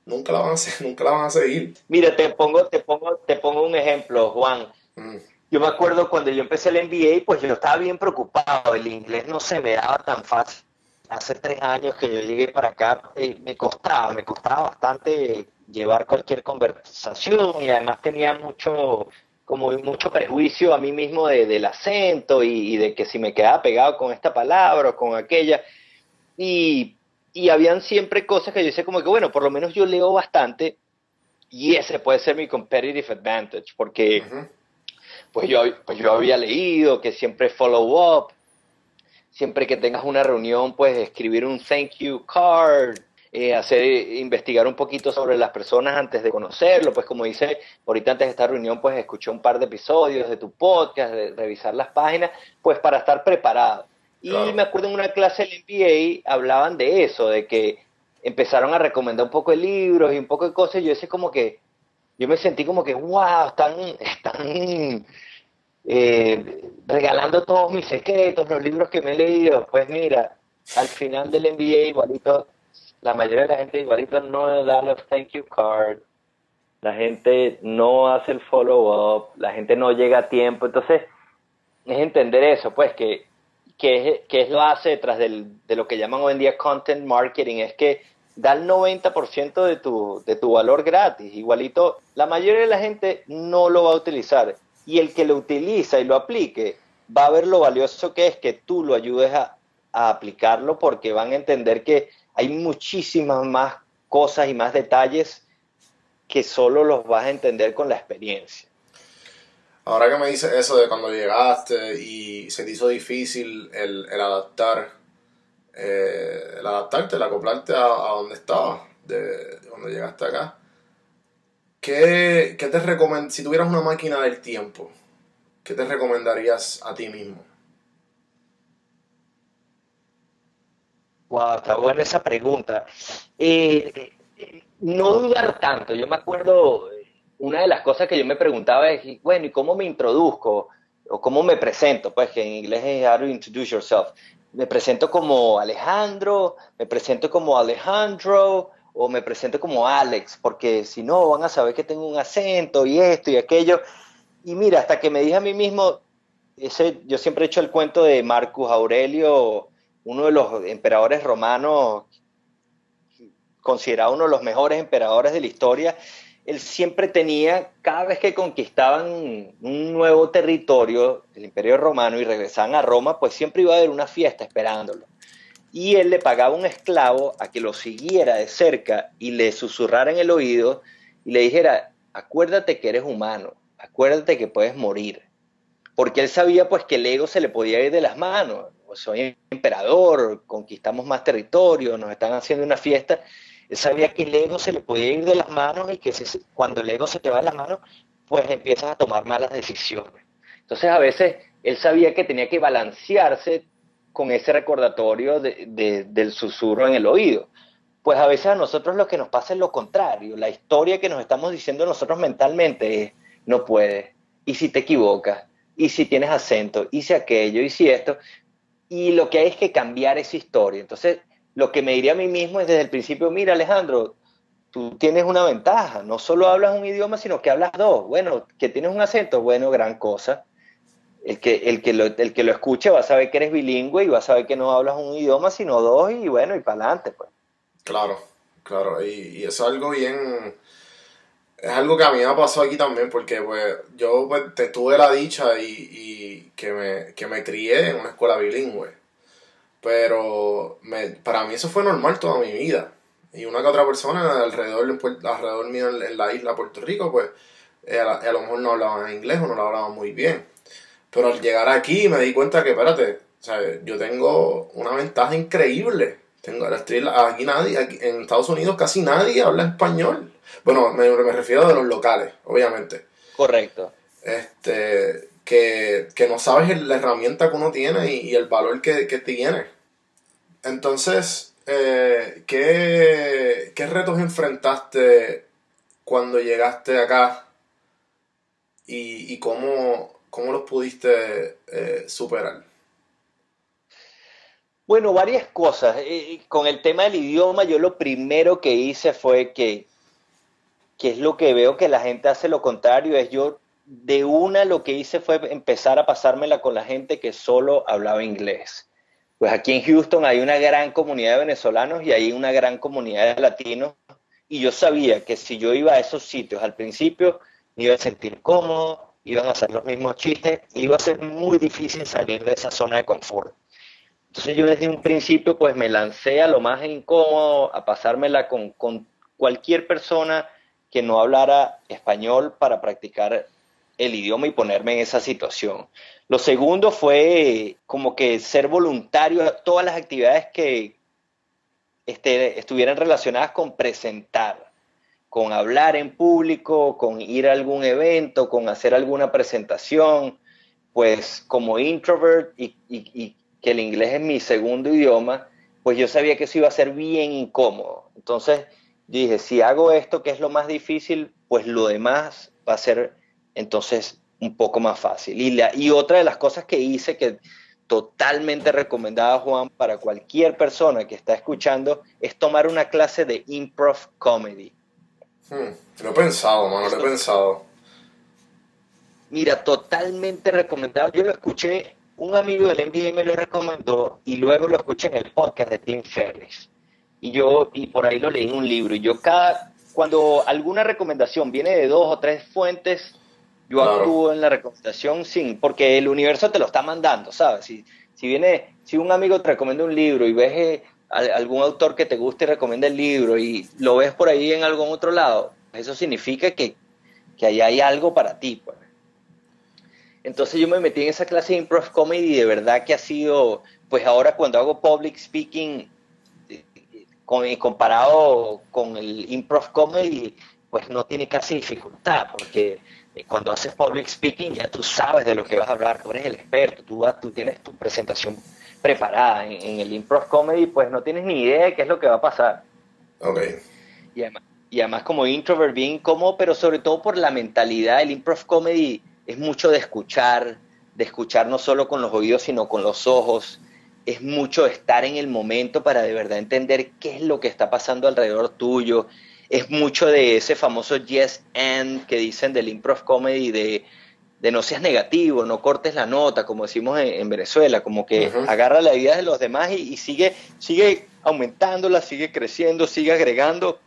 Nunca la van a, hacer, nunca la van a seguir. Mira, te pongo, te pongo, te pongo un ejemplo, Juan. Mm. Yo me acuerdo cuando yo empecé el MBA, pues yo estaba bien preocupado. El inglés no se me daba tan fácil. Hace tres años que yo llegué para acá, eh, me costaba, me costaba bastante llevar cualquier conversación y además tenía mucho, como mucho prejuicio a mí mismo de- del acento y, y de que si me quedaba pegado con esta palabra o con aquella. Y, y habían siempre cosas que yo decía como que, bueno, por lo menos yo leo bastante y ese puede ser mi competitive advantage, porque pues yo, pues yo había leído que siempre follow up, siempre que tengas una reunión, pues escribir un thank you card, eh, hacer, investigar un poquito sobre las personas antes de conocerlo, pues como dice, ahorita antes de esta reunión, pues escuché un par de episodios de tu podcast, de revisar las páginas, pues para estar preparado. Y Claro. me acuerdo en una clase del MBA hablaban de eso, de que empezaron a recomendar un poco de libros y un poco de cosas, y yo decía como que, yo me sentí como que, wow, están, están eh, regalando todos mis secretos, los libros que me he leído. Pues mira, al final del MBA igualito, la mayoría de la gente igualito no da los thank you card, la gente no hace el follow up, la gente no llega a tiempo, entonces es entender eso, pues que, que, es, que es lo hace detrás del, de lo que llaman hoy en día content marketing, es que da el 90% de tu, de tu valor gratis. Igualito, la mayoría de la gente no lo va a utilizar. Y el que lo utiliza y lo aplique, va a ver lo valioso que es que tú lo ayudes a, aplicarlo porque van a entender que hay muchísimas más cosas y más detalles que solo los vas a entender con la experiencia. Ahora que me dices eso de cuando llegaste y se te hizo difícil el, adaptar, eh, el adaptarte, el acoplarte a, a donde estabas, de, de cuando llegaste acá, ¿qué, qué te recomend si tuvieras una máquina del tiempo, qué te recomendarías a ti mismo? Wow, está buena esa pregunta. Eh, no dudar tanto. Yo me acuerdo, una de las cosas que yo me preguntaba es, bueno, ¿y cómo me introduzco? O cómo me presento, pues que en inglés es how to introduce yourself. Me presento como Alejandro, me presento como Alejandro, o me presento como Alex, porque si no van a saber que tengo un acento y esto y aquello. Y mira, hasta que me dije a mí mismo, ese, yo siempre he hecho el cuento de Marcus Aurelio, uno de los emperadores romanos, considerado uno de los mejores emperadores de la historia, él siempre tenía, cada vez que conquistaban un nuevo territorio, el imperio romano, y regresaban a Roma, pues siempre iba a haber una fiesta esperándolo. Y él le pagaba un esclavo a que lo siguiera de cerca y le susurrara en el oído y le dijera, acuérdate que eres humano, acuérdate que puedes morir. Porque él sabía pues que el ego se le podía ir de las manos. Soy emperador, conquistamos más territorio, nos están haciendo una fiesta. Él sabía que el ego se le podía ir de las manos y que se, cuando el ego se te va de las manos, pues empiezas a tomar malas decisiones. Entonces a veces él sabía que tenía que balancearse con ese recordatorio de, de, del susurro en el oído. Pues a veces a nosotros lo que nos pasa es lo contrario. La historia que nos estamos diciendo nosotros mentalmente es, no puedes, y si te equivocas, y si tienes acento, y si aquello, y si esto. Y lo que hay es que cambiar esa historia. Entonces, lo que me diría a mí mismo es desde el principio, mira Alejandro, tú tienes una ventaja. No solo hablas un idioma, sino que hablas dos. Bueno, que tienes un acento, bueno, gran cosa. El que, el, que lo, el que lo escuche va a saber que eres bilingüe y va a saber que no hablas un idioma, sino dos, y bueno, y para adelante, pues. Claro, claro. Y, eso es algo bien. Es algo que a mí me pasó aquí también, porque pues yo pues, te, tuve la dicha y, y que, me, que me crié en una escuela bilingüe. Pero me, para mí eso fue normal toda mi vida. Y una que otra persona alrededor, alrededor mío en, la isla de Puerto Rico, pues eh, a lo mejor no hablaban inglés o no lo hablaban muy bien. Pero al llegar aquí me di cuenta que, espérate, sea, yo tengo una ventaja increíble. Tengo, estoy- aquí nadie, aquí, en Estados Unidos casi nadie habla español. Bueno, me, me refiero de los locales, obviamente. Correcto. Este, que, que no sabes el- la herramienta que uno tiene y, y el valor que, que tiene. Entonces, eh, ¿qué, ¿qué retos enfrentaste cuando llegaste acá y, y cómo, cómo los pudiste eh, superar? Bueno, varias cosas. Eh, con el tema del idioma, yo lo primero que hice fue que, que es lo que veo que la gente hace lo contrario, es yo de una lo que hice fue empezar a pasármela con la gente que solo hablaba inglés. Pues aquí en Houston hay una gran comunidad de venezolanos y hay una gran comunidad de latinos y yo sabía que si yo iba a esos sitios al principio me iba a sentir cómodo, iban a hacer los mismos chistes, iba a ser muy difícil salir de esa zona de confort. Entonces yo desde un principio pues me lancé a lo más incómodo, a pasármela con, con cualquier persona que no hablara español para practicar el idioma y ponerme en esa situación. Lo segundo fue como que ser voluntario a todas las actividades que este, estuvieran relacionadas con presentar, con hablar en público, con ir a algún evento, con hacer alguna presentación, pues como introvert y, que el inglés es mi segundo idioma, pues yo sabía que eso iba a ser bien incómodo. Entonces dije, si hago esto que es lo más difícil, pues lo demás va a ser entonces un poco más fácil. Y, la, y otra de las cosas que hice que totalmente recomendaba Juan para cualquier persona que está escuchando es tomar una clase de improv comedy. Hmm, Lo he pensado, mano, lo he pensado. Mira, totalmente recomendado. Yo lo escuché, un amigo del NBA me lo recomendó y luego lo escuché en el podcast de Tim Ferriss. Y yo, y por ahí lo leí en un libro. Y yo cada, cuando alguna recomendación viene de dos o tres fuentes, yo Claro. actúo en la recomendación sin, porque el universo te lo está mandando, ¿sabes? Si, si viene, si un amigo te recomienda un libro y ves eh, algún autor que te guste y recomienda el libro y lo ves por ahí en algún otro lado, eso significa que, que ahí hay algo para ti, pues. Entonces yo me metí en esa clase de improv comedy y de verdad que ha sido, pues ahora cuando hago public speaking, eh, con, y comparado con el improv comedy, pues no tiene casi dificultad, porque eh, cuando haces public speaking ya tú sabes de lo que vas a hablar, tú eres el experto, tú, tú tienes tu presentación preparada. En, en el improv comedy, pues no tienes ni idea de qué es lo que va a pasar. Ok. Y además, y además como introvert bien incómodo, pero sobre todo por la mentalidad, el improv comedy es mucho de escuchar, de escuchar no solo con los oídos, sino con los ojos. Es mucho estar en el momento para de verdad entender qué es lo que está pasando alrededor tuyo. Es mucho de ese famoso yes and que dicen del improv comedy de, de no seas negativo, no cortes la nota, como decimos en, en Venezuela, como que agarra la idea de los demás y, y sigue, sigue aumentándola, sigue creciendo, sigue agregando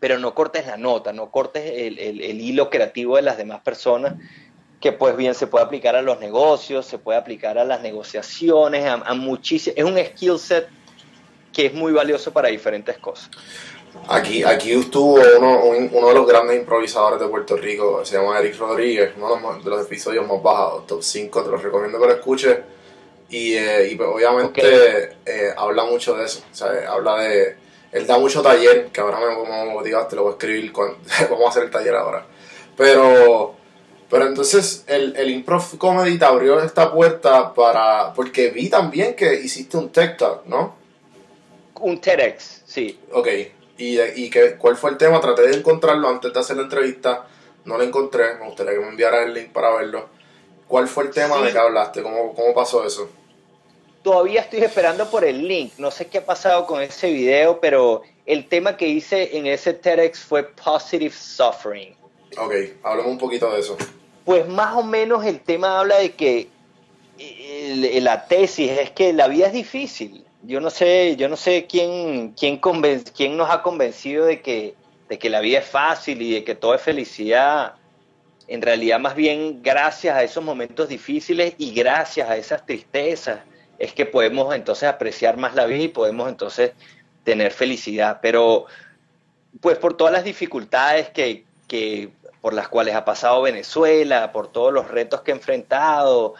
pero no cortes la nota, no cortes el, el- el hilo creativo de las demás personas, que pues bien se puede aplicar a los negocios, se puede aplicar a las negociaciones, a, a es un skill set que es muy valioso para diferentes cosas. Aquí, aquí estuvo uno, un- uno de los grandes improvisadores de Puerto Rico, se llama Eric Rodríguez, uno de los, de los episodios más bajados, top 5, te los recomiendo que lo escuches. Y, eh, y pues, obviamente eh, habla mucho de eso, o sea, habla de... Él da mucho taller, que ahora me, me motivaste, lo voy a escribir, cuando, vamos a hacer el taller ahora. Pero, pero entonces el, el improv comedy te abrió esta puerta para... Porque vi también que hiciste un TikTok, ¿no? Un TEDx, sí. Ok, ¿y, y qué, cuál fue el tema? Traté de encontrarlo antes de hacer la entrevista, no lo encontré, me gustaría que me enviara el link para verlo. ¿Cuál fue el tema Sí. de que hablaste? ¿Cómo, cómo pasó eso? Todavía estoy esperando por el link, no sé qué ha pasado con ese video, pero el tema que hice en ese TEDx fue Positive Suffering. Ok, hablemos un poquito de eso. Pues más o menos el tema habla de que la tesis es que la vida es difícil. Yo no sé, yo no sé quién, quién, nos ha convencido de que, de que la vida es fácil y de que todo es felicidad. En realidad, más bien, gracias a esos momentos difíciles y gracias a esas tristezas, es que podemos entonces apreciar más la vida y podemos entonces tener felicidad. Pero, pues por todas las dificultades que, que por las cuales ha pasado Venezuela, por todos los retos que ha enfrentado,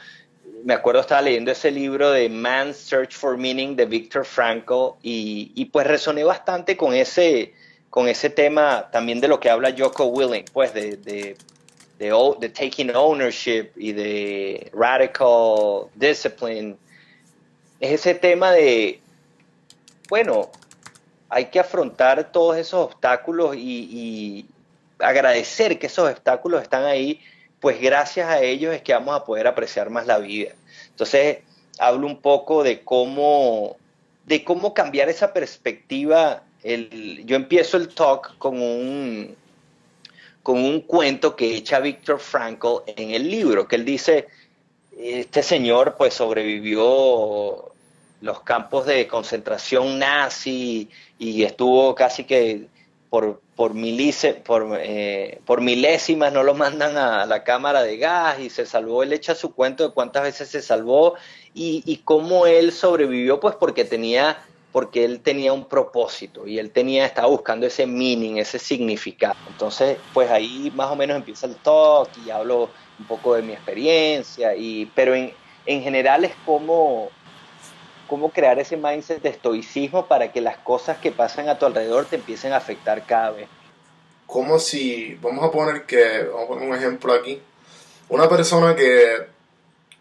me acuerdo estaba leyendo ese libro de Man's Search for Meaning de Viktor Frankl y, y pues resoné bastante con ese, con ese tema también de lo que habla Jocko Willing, pues de, de, de, taking ownership y de radical discipline. Es ese tema de, bueno, hay que afrontar todos esos obstáculos y agradecer que esos obstáculos están ahí, pues gracias a ellos es que vamos a poder apreciar más la vida. Entonces, hablo un poco de cómo, de cómo cambiar esa perspectiva. Yo empiezo el talk con un, con un cuento que echa Viktor Frankl en el libro, que él dice, este señor pues sobrevivió los campos de concentración nazi y estuvo casi que por, por, milice, por, eh, por milésimas no lo mandan a la cámara de gas y se salvó, él echa su cuento de cuántas veces se salvó y, y cómo él sobrevivió, pues porque tenía, porque él tenía un propósito y él tenía, estaba buscando ese meaning, ese significado. Entonces, pues ahí más o menos empieza el talk y hablo un poco de mi experiencia, y, pero en, en general es como cómo crear ese mindset de estoicismo para que las cosas que pasan a tu alrededor te empiecen a afectar cada vez. Como si, vamos a poner que, vamos a poner un ejemplo aquí, una persona que,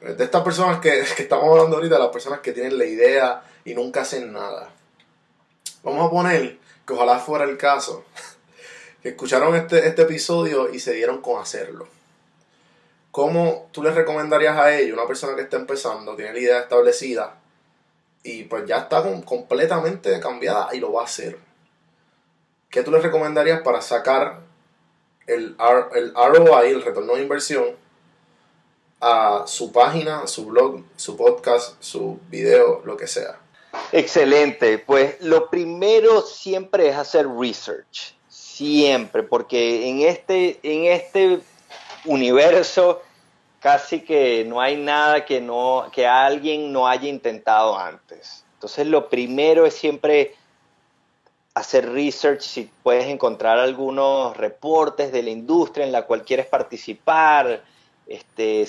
de estas personas que, que estamos hablando ahorita, las personas que tienen la idea y nunca hacen nada. Vamos a poner que ojalá fuera el caso, que escucharon este, este episodio y se dieron con hacerlo. ¿Cómo tú les recomendarías a ellos, una persona que está empezando, tiene la idea establecida y pues ya está completamente cambiada y lo va a hacer? ¿Qué tú les recomendarías para sacar el, el ROI, el retorno de inversión, a su página, su blog, su podcast, su video, lo que sea? Excelente, pues lo primero siempre es hacer research, siempre, porque en este, en este universo casi que no hay nada que, no, que alguien no haya intentado antes. Entonces lo primero es siempre hacer research, si puedes encontrar algunos reportes de la industria en la cual quieres participar, este,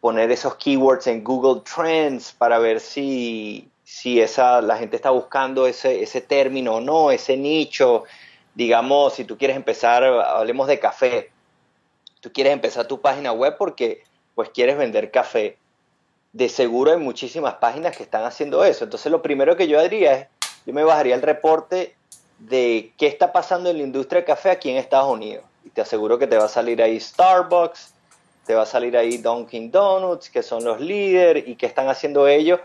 poner esos keywords en Google Trends para ver si, si esa, la gente está buscando ese, ese término o no, ese nicho. Digamos, si tú quieres empezar, hablemos de café, tú quieres empezar tu página web porque pues quieres vender café. De seguro hay muchísimas páginas que están haciendo eso. Entonces lo primero que yo haría es, yo me bajaría el reporte de qué está pasando en la industria de café aquí en Estados Unidos. Y te aseguro que te va a salir ahí Starbucks, te va a salir ahí Dunkin' Donuts, que son los líderes y qué están haciendo ellos.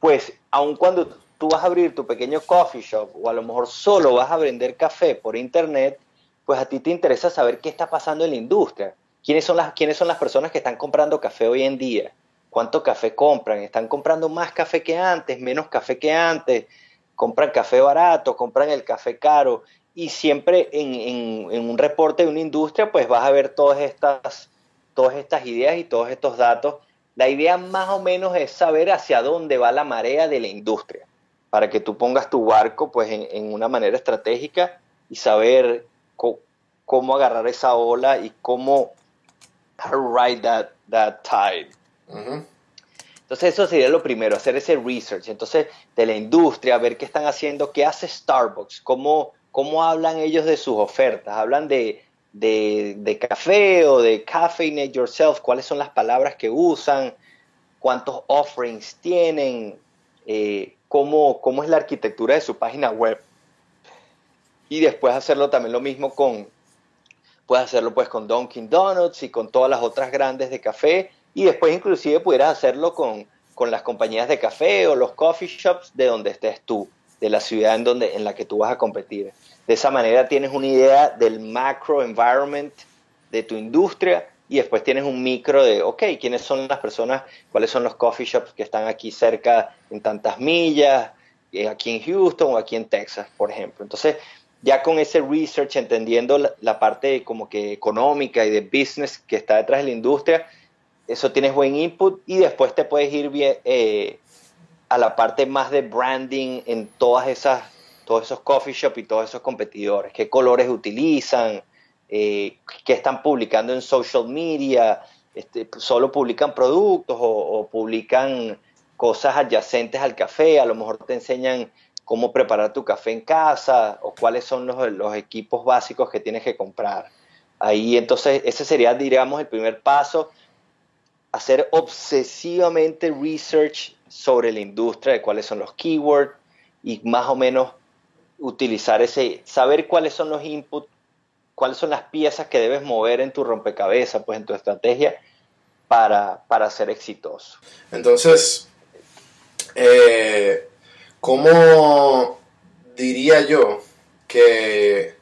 Pues aun cuando tú vas a abrir tu pequeño coffee shop o a lo mejor solo vas a vender café por internet, pues a ti te interesa saber qué está pasando en la industria. ¿Quiénes son las, quiénes son las personas que están comprando café hoy en día? ¿Cuánto café compran? ¿Están comprando más café que antes, menos café que antes? ¿Compran café barato? ¿Compran el café caro? Y siempre en, en- un reporte de una industria, pues vas a ver todas estas, todas estas ideas y todos estos datos. La idea más o menos es saber hacia dónde va la marea de la industria, para que tú pongas tu barco pues en, en una manera estratégica y saber cómo agarrar esa ola y cómo ride that, that tide. Entonces eso sería lo primero, hacer ese research. Entonces de la industria, ver qué están haciendo, qué hace Starbucks, cómo, cómo hablan ellos de sus ofertas, hablan de, de, de café o de caffeinate yourself, cuáles son las palabras que usan, cuántos offerings tienen, eh, cómo, cómo es la arquitectura de su página web. Y después hacerlo también lo mismo con, puedes hacerlo pues con Dunkin' Donuts y con todas las otras grandes de café y después inclusive pudieras hacerlo con, con las compañías de café o los coffee shops de donde estés tú, de la ciudad en, donde, en la que tú vas a competir. De esa manera tienes una idea del macro environment de tu industria y después tienes un micro de, ok, quiénes son las personas, cuáles son los coffee shops que están aquí cerca en tantas millas, eh, aquí en Houston o aquí en Texas, por ejemplo. Entonces, ya con ese research, entendiendo la, parte como que económica y de business que está detrás de la industria, eso tienes buen input y después te puedes ir bien, eh, a la parte más de branding en todas esas, todos esos coffee shops y todos esos competidores, qué colores utilizan, eh, qué están publicando en social media, este, solo publican productos o, publican cosas adyacentes al café, a lo mejor te enseñan cómo preparar tu café en casa o cuáles son los, los equipos básicos que tienes que comprar. Ahí entonces ese sería, diríamos, el primer paso, hacer obsesivamente research sobre la industria, de cuáles son los keywords y más o menos utilizar ese, saber cuáles son los inputs cuáles son las piezas que debes mover en tu rompecabezas, pues en tu estrategia para, para ser exitoso. Entonces, eh, ¿cómo diría yo que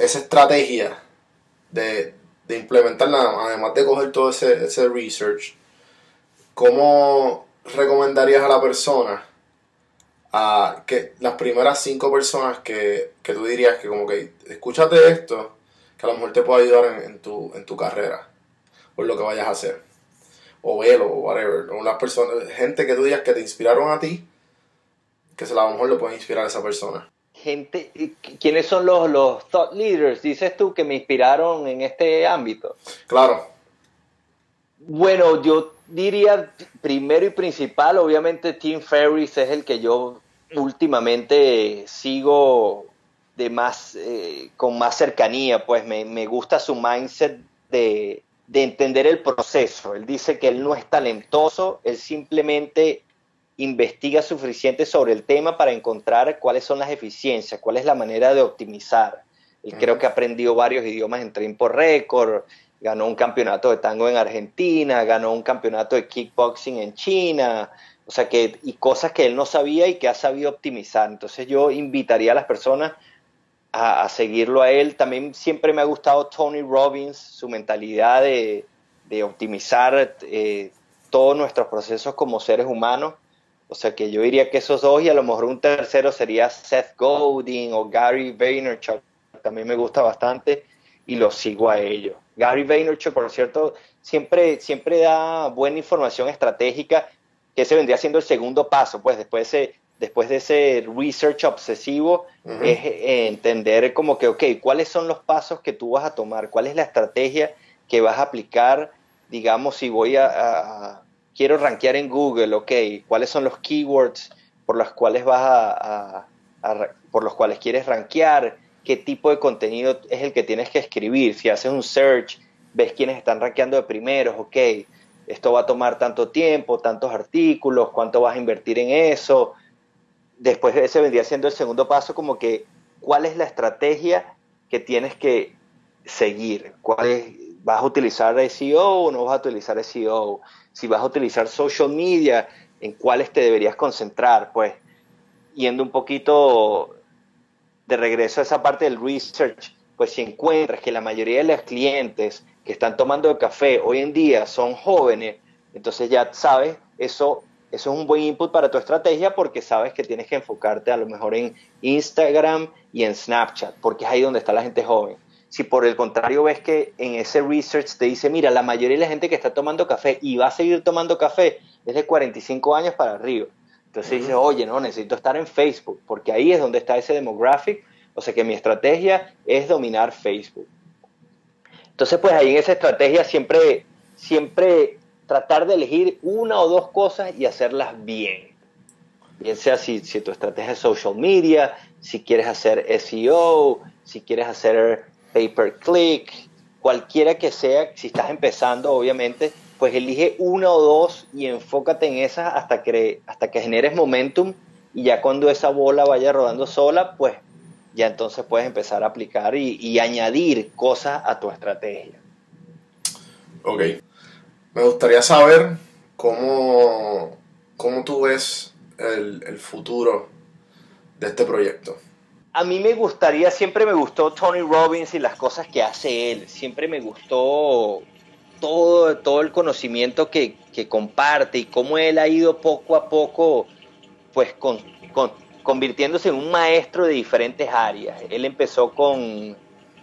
esa estrategia de, implementarla, además de coger todo ese, ese research, ¿cómo recomendarías a la persona a que las primeras cinco personas que, tú dirías que como que escúchate esto, que a lo mejor te puede ayudar en, tu, en tu carrera, o en lo que vayas a hacer, o velo, o whatever, o las personas, gente que tú digas que te inspiraron a ti, que se a lo mejor le puede inspirar a esa persona. Gente, ¿quiénes son los, los thought leaders, dices tú, que me inspiraron en este ámbito? Claro. Bueno, yo diría primero y principal, obviamente Tim Ferriss es el que yo últimamente sigo de más, eh, con más cercanía, pues me, me gusta su mindset de, de, entender el proceso. Él dice que él no es talentoso, él simplemente investiga suficiente sobre el tema para encontrar cuáles son las eficiencias, cuál es la manera de optimizar. Él creo que aprendió varios idiomas en tiempo récord, ganó un campeonato de tango en Argentina, ganó un campeonato de kickboxing en China, o sea que, y cosas que él no sabía y que ha sabido optimizar. Entonces yo invitaría a las personas a, seguirlo a él. También siempre me ha gustado Tony Robbins, su mentalidad de, optimizar eh, todos nuestros procesos como seres humanos. O sea que yo diría que esos dos y a lo mejor un tercero sería Seth Godin o Gary Vaynerchuk. También me gusta bastante y lo sigo a ellos. Gary Vaynerchuk, por cierto, siempre, siempre da buena información estratégica que se vendría siendo el segundo paso, pues después de ese, después de ese research obsesivo, es eh, entender como que, ok, ¿cuáles son los pasos que tú vas a tomar? ¿Cuál es la estrategia que vas a aplicar? Digamos, si voy a, quiero rankear en Google, ok, ¿cuáles son los keywords por los cuales vas a, por los cuales quieres rankear? ¿Qué tipo de contenido es el que tienes que escribir? Si haces un search, ves quiénes están rankeando de primeros, ok, esto va a tomar tanto tiempo, tantos artículos, cuánto vas a invertir en eso. Después de ese vendría siendo el segundo paso, como que cuál es la estrategia que tienes que seguir, cuál es, vas a utilizar SEO o no vas a utilizar SEO, si vas a utilizar social media, en cuáles te deberías concentrar, pues yendo un poquito de regreso a esa parte del research, pues si encuentras que la mayoría de los clientes que están tomando café hoy en día son jóvenes, entonces ya sabes, eso, eso es un buen input para tu estrategia porque sabes que tienes que enfocarte a lo mejor en Instagram y en Snapchat, porque es ahí donde está la gente joven. Si por el contrario ves que en ese research te dice, mira, la mayoría de la gente que está tomando café y va a seguir tomando café es de 45 años para arriba. Entonces dices, oye, no, necesito estar en Facebook, porque ahí es donde está ese demographic. O sea que mi estrategia es dominar Facebook. Entonces, pues ahí en esa estrategia siempre, siempre tratar de elegir una o dos cosas y hacerlas bien. Bien sea si, si tu estrategia es social media, si quieres hacer SEO, si quieres hacer pay per click, cualquiera que sea, si estás empezando, obviamente, pues elige una o dos y enfócate en esas hasta que, hasta que generes momentum y ya cuando esa bola vaya rodando sola, pues ya entonces puedes empezar a aplicar y, añadir cosas a tu estrategia. Ok. Me gustaría saber cómo, cómo tú ves el, futuro de este proyecto? A mí me gustaría, siempre me gustó Tony Robbins y las cosas que hace él. Siempre me gustó todo, todo el conocimiento que, que comparte y cómo él ha ido poco a poco, pues con, con- convirtiéndose en un maestro de diferentes áreas. Él empezó con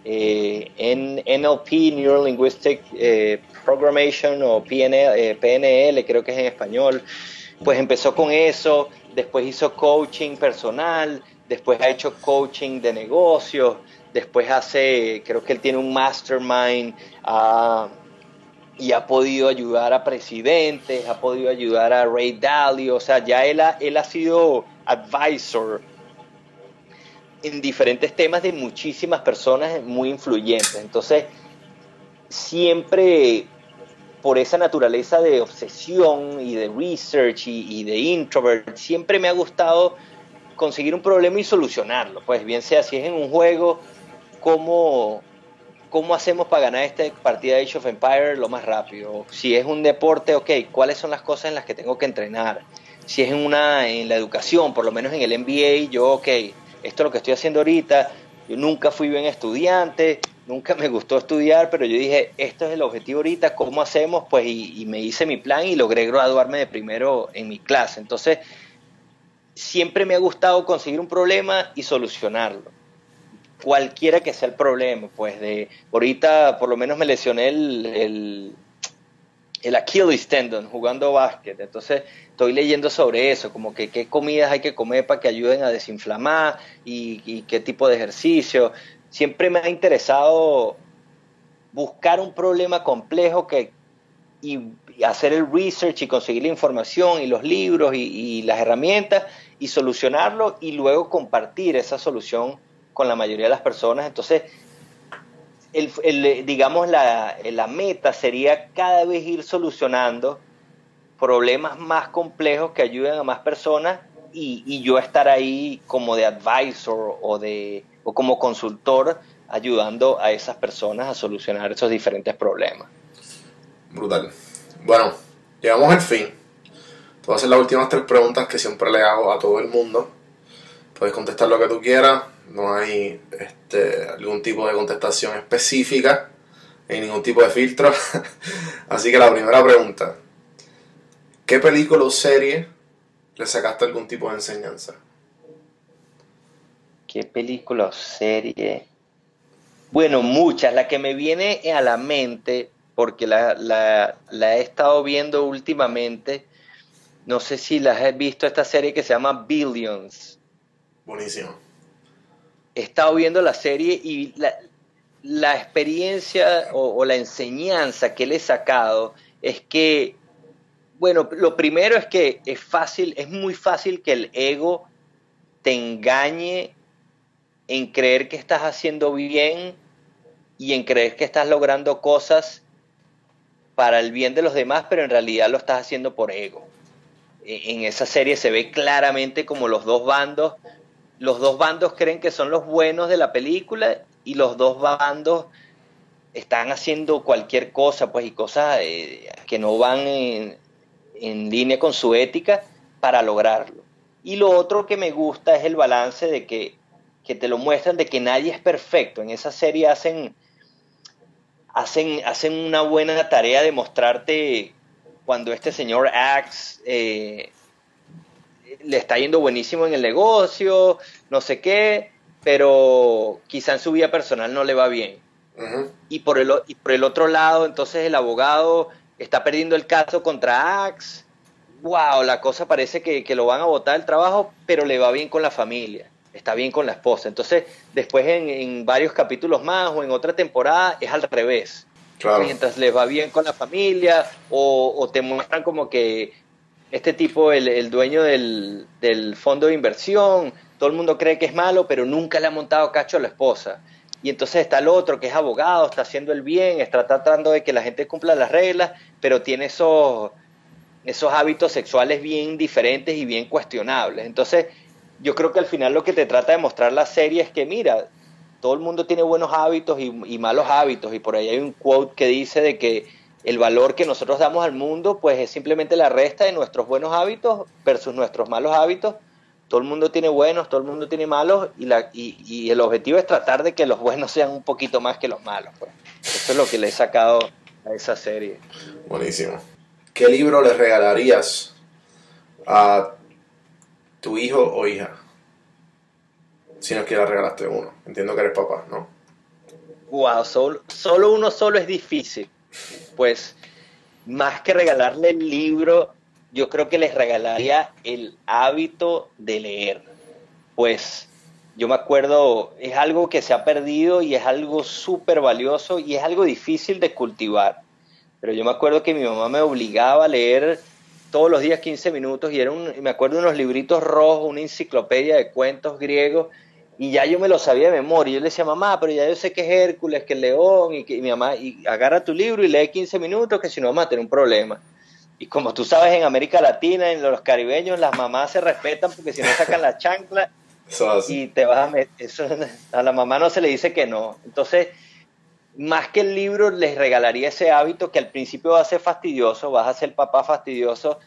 eh, en NLP, Neuro Linguistic eh, o PNL, eh, PNL, creo que es en español. Pues empezó con eso, después hizo coaching personal, después ha hecho coaching de negocios, después hace, creo que él tiene un mastermind ah, y ha podido ayudar a presidentes, ha podido ayudar a Ray Dalio, o sea, ya él ha, él ha sido advisor en diferentes temas de muchísimas personas muy influyentes. Entonces, siempre por esa naturaleza de obsesión y de research y, y de introvert, siempre me ha gustado conseguir un problema y solucionarlo. Pues bien sea si es en un juego, cómo, cómo hacemos para ganar esta partida de Age of Empire lo más rápido. Si es un deporte, ok, ¿cuáles son las cosas en las que tengo que entrenar? Si es en, una, en la educación, por lo menos en el MBA, yo, ok, esto es lo que estoy haciendo ahorita. Yo nunca fui bien estudiante, nunca me gustó estudiar, pero yo dije, esto es el objetivo ahorita, ¿cómo hacemos? Pues y, y me hice mi plan y logré graduarme de primero en mi clase. Entonces, siempre me ha gustado conseguir un problema y solucionarlo. Cualquiera que sea el problema, pues de ahorita por lo menos me lesioné el, el, el Achilles tendon jugando básquet, entonces estoy leyendo sobre eso, como que qué comidas hay que comer para que ayuden a desinflamar y, y qué tipo de ejercicio. Siempre me ha interesado buscar un problema complejo que, y, hacer el research y conseguir la información y los libros y, las herramientas y solucionarlo y luego compartir esa solución con la mayoría de las personas. Entonces, el, el, digamos, la, la meta sería cada vez ir solucionando problemas más complejos que ayuden a más personas y, y yo estar ahí como de advisor o, de, o como consultor ayudando a esas personas a solucionar esos diferentes problemas. Brutal. Bueno, llegamos al fin. Te voy a hacer las últimas tres preguntas que siempre le hago a todo el mundo. Puedes contestar lo que tú quieras. No hay este, algún tipo de contestación específica. Hay ningún tipo de filtro. Así que la primera pregunta. ¿Qué película o serie le sacaste algún tipo de enseñanza? ¿Qué película o serie? Bueno, muchas. La que me viene a la mente, porque la, la, la he estado viendo últimamente, no sé si las has visto, esta serie que se llama Billions. Buenísimo. He estado viendo la serie y la, la experiencia o, o, la enseñanza que le he sacado es que, bueno, lo primero es que es fácil, es muy fácil que el ego te engañe en creer que estás haciendo bien y en creer que estás logrando cosas para el bien de los demás, pero en realidad lo estás haciendo por ego. En esa serie se ve claramente como los dos bandos, los dos bandos creen que son los buenos de la película y los dos bandos están haciendo cualquier cosa, pues, y cosas eh, que no van en, en línea con su ética para lograrlo. Y lo otro que me gusta es el balance de que, que te lo muestran de que nadie es perfecto. En esa serie hacen, hacen, hacen una buena tarea de mostrarte cuando este señor Axe eh, le está yendo buenísimo en el negocio, no sé qué, pero quizá en su vida personal no le va bien. Uh -huh. y, por el, y por el otro lado, entonces el abogado está perdiendo el caso contra Axe. Wow, la cosa parece que, que lo van a botar del trabajo, pero le va bien con la familia, está bien con la esposa. Entonces, después en, en varios capítulos más o en otra temporada es al revés. Claro. Mientras les va bien con la familia o, o te muestran como que este tipo, el, el dueño del, del, fondo de inversión, todo el mundo cree que es malo, pero nunca le ha montado cacho a la esposa. Y entonces está el otro que es abogado, está haciendo el bien, está tratando de que la gente cumpla las reglas, pero tiene esos, esos hábitos sexuales bien diferentes y bien cuestionables. Entonces, yo creo que al final lo que te trata de mostrar la serie es que, mira, todo el mundo tiene buenos hábitos y, y malos hábitos, y por ahí hay un quote que dice de que el valor que nosotros damos al mundo pues es simplemente la resta de nuestros buenos hábitos versus nuestros malos hábitos todo el mundo tiene buenos, todo el mundo tiene malos, y, la, y, y el objetivo es tratar de que los buenos sean un poquito más que los malos. Pues. Eso es lo que le he sacado a esa serie. Buenísimo. ¿Qué libro le regalarías a tu hijo o hija? Si no es que le regalaste uno. Entiendo que eres papá, ¿no? Wow, solo, solo uno solo es difícil. Pues más que regalarle el libro, yo creo que les regalaría el hábito de leer. Pues yo me acuerdo, es algo que se ha perdido y es algo súper valioso y es algo difícil de cultivar. Pero yo me acuerdo que mi mamá me obligaba a leer todos los días 15 minutos y era un, me acuerdo de unos libritos rojos, una enciclopedia de cuentos griegos y ya yo me lo sabía de memoria. Yo le decía, mamá, pero ya yo sé que es Hércules, que es León y que y mi mamá, y agarra tu libro y lee 15 minutos que si no vamos a tener un problema. Y como tú sabes, en América Latina, en los caribeños, las mamás se respetan porque si no sacan la chancla y te vas a meter. Eso, a la mamá no se le dice que no. Entonces, más que el libro, les regalaría ese hábito que al principio va a ser fastidioso, vas a ser papá fastidioso.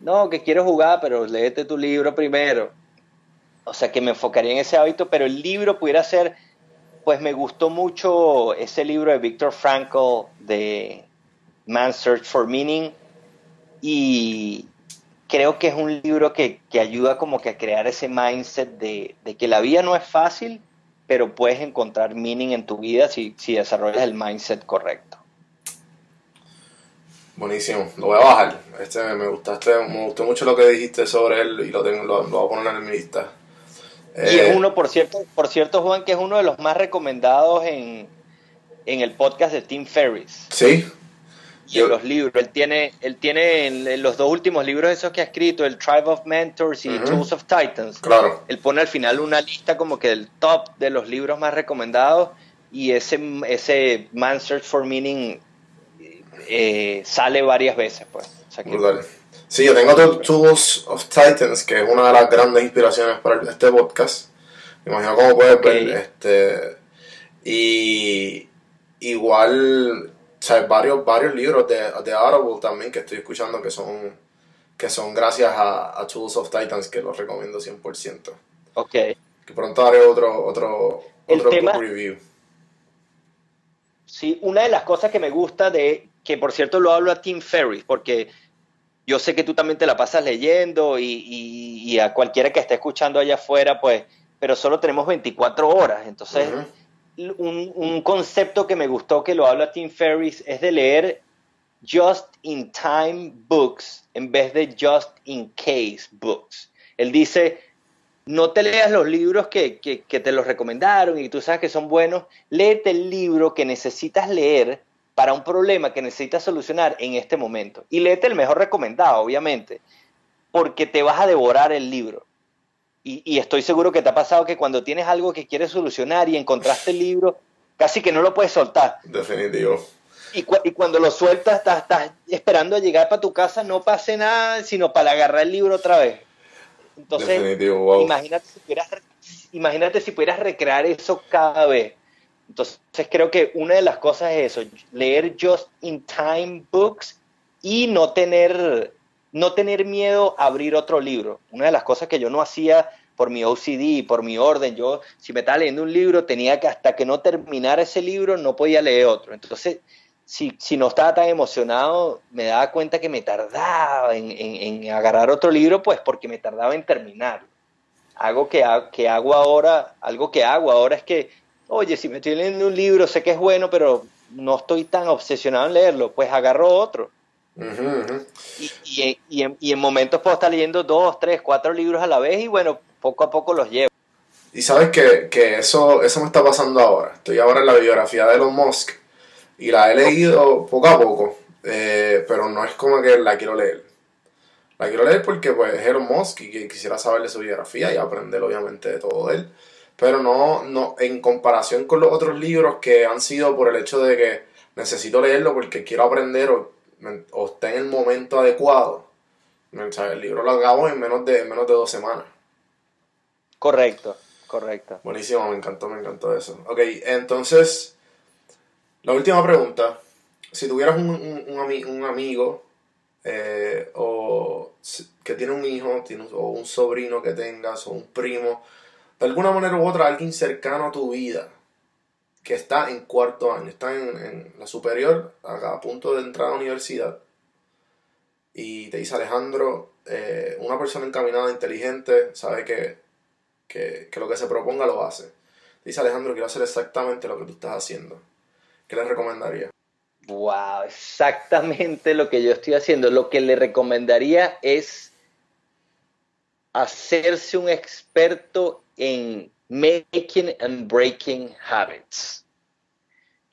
No, que quiero jugar, pero léete tu libro primero. O sea, que me enfocaría en ese hábito, pero el libro pudiera ser, pues me gustó mucho ese libro de Viktor Frankl de Man's Search for Meaning y creo que es un libro que, que ayuda como que a crear ese mindset de, de, que la vida no es fácil, pero puedes encontrar meaning en tu vida si, si desarrollas el mindset correcto. Buenísimo, lo voy a bajar. Este me gustaste, me gustó mucho lo que dijiste sobre él y lo tengo, lo, lo voy a poner en mi lista. Y Eh, es uno, por cierto, por cierto, Juan, que es uno de los más recomendados en, en el podcast de Tim Ferriss. Sí, y en los libros. Él tiene, él tiene en, en los dos últimos libros esos que ha escrito, el Tribe of Mentors y Ujú. Tools of Titans. claro. Él pone al final una lista como que del top de los libros más recomendados y ese, ese Man's Search for Meaning eh, sale varias veces, pues. O sea que- Brutal. Sí, yo tengo otro Tools of Titans, que es una de las grandes inspiraciones para este podcast. Me imagino cómo puedes ver. Este, y igual, sea, varios, varios libros de, de Audible también que estoy escuchando que son, que son gracias a, a Tools of Titans, que los recomiendo 100%. ok. Que pronto haré otro, otro, El otro tema- book review. Sí, una de las cosas que me gusta de, que por cierto lo hablo a Tim Ferriss, porque yo sé que tú también te la pasas leyendo y, y- y a cualquiera que esté escuchando allá afuera, pues, pero solo tenemos 24 horas, entonces Ujú. Un, un concepto que me gustó que lo habla Tim Ferriss es de leer just in time books en vez de just in case books. Él dice, no te leas los libros que, que, que te los recomendaron y tú sabes que son buenos, léete el libro que necesitas leer para un problema que necesitas solucionar en este momento. Y léete el mejor recomendado, obviamente, porque te vas a devorar el libro. Y, y estoy seguro que te ha pasado que cuando tienes algo que quieres solucionar y encontraste el libro, casi que no lo puedes soltar. Definitivo. Y, cu- y cuando lo sueltas, estás, estás esperando a llegar para tu casa, no pase nada, sino para agarrar el libro otra vez. Entonces, Definitivo, wow. imagínate, si pudieras, imagínate si pudieras recrear eso cada vez. Entonces, creo que una de las cosas es eso, leer just in time books y no tener, no tener miedo a abrir otro libro. Una de las cosas que yo no hacía por mi OCD, por mi orden, yo si me estaba leyendo un libro tenía que hasta que no terminara ese libro no podía leer otro. Entonces, si, si no estaba tan emocionado, me daba cuenta que me tardaba en, en- agarrar otro libro, pues porque me tardaba en terminarlo. Algo que, que hago ahora, algo que hago ahora es que, oye, si me estoy leyendo un libro, sé que es bueno, pero no estoy tan obsesionado en leerlo, pues agarro otro. Ujú, ujú. Y, y- y en, y en momentos puedo estar leyendo dos, tres, cuatro libros a la vez y bueno, poco a poco los llevo. Y sabes que, que eso, eso me está pasando ahora. Estoy ahora en la biografía de Elon Musk y la he leído poco a poco, eh, pero no es como que la quiero leer. La quiero leer porque pues, es Elon Musk y que quisiera saber de su biografía y aprender obviamente de todo de él. Pero no, no, en comparación con los otros libros que han sido por el hecho de que necesito leerlo porque quiero aprender o, o está en el momento adecuado. El libro lo acabo en menos de, en menos de dos semanas. Correcto, correcto. Buenísimo, me encantó, me encantó eso. Ok, entonces, la última pregunta. Si tuvieras un, un, un ami- un amigo eh, o que tiene un hijo, tiene o un sobrino que tengas, o un primo, de alguna manera u otra, alguien cercano a tu vida, que está en cuarto año, está en, la superior, a punto de entrar a la universidad, y te dice Alejandro, eh, una persona encaminada, inteligente, sabe que, que, que lo que se proponga lo hace. Te dice Alejandro, quiero hacer exactamente lo que tú estás haciendo. ¿Qué le recomendaría? Wow, exactamente lo que yo estoy haciendo. Lo que le recomendaría es hacerse un experto en making and breaking habits.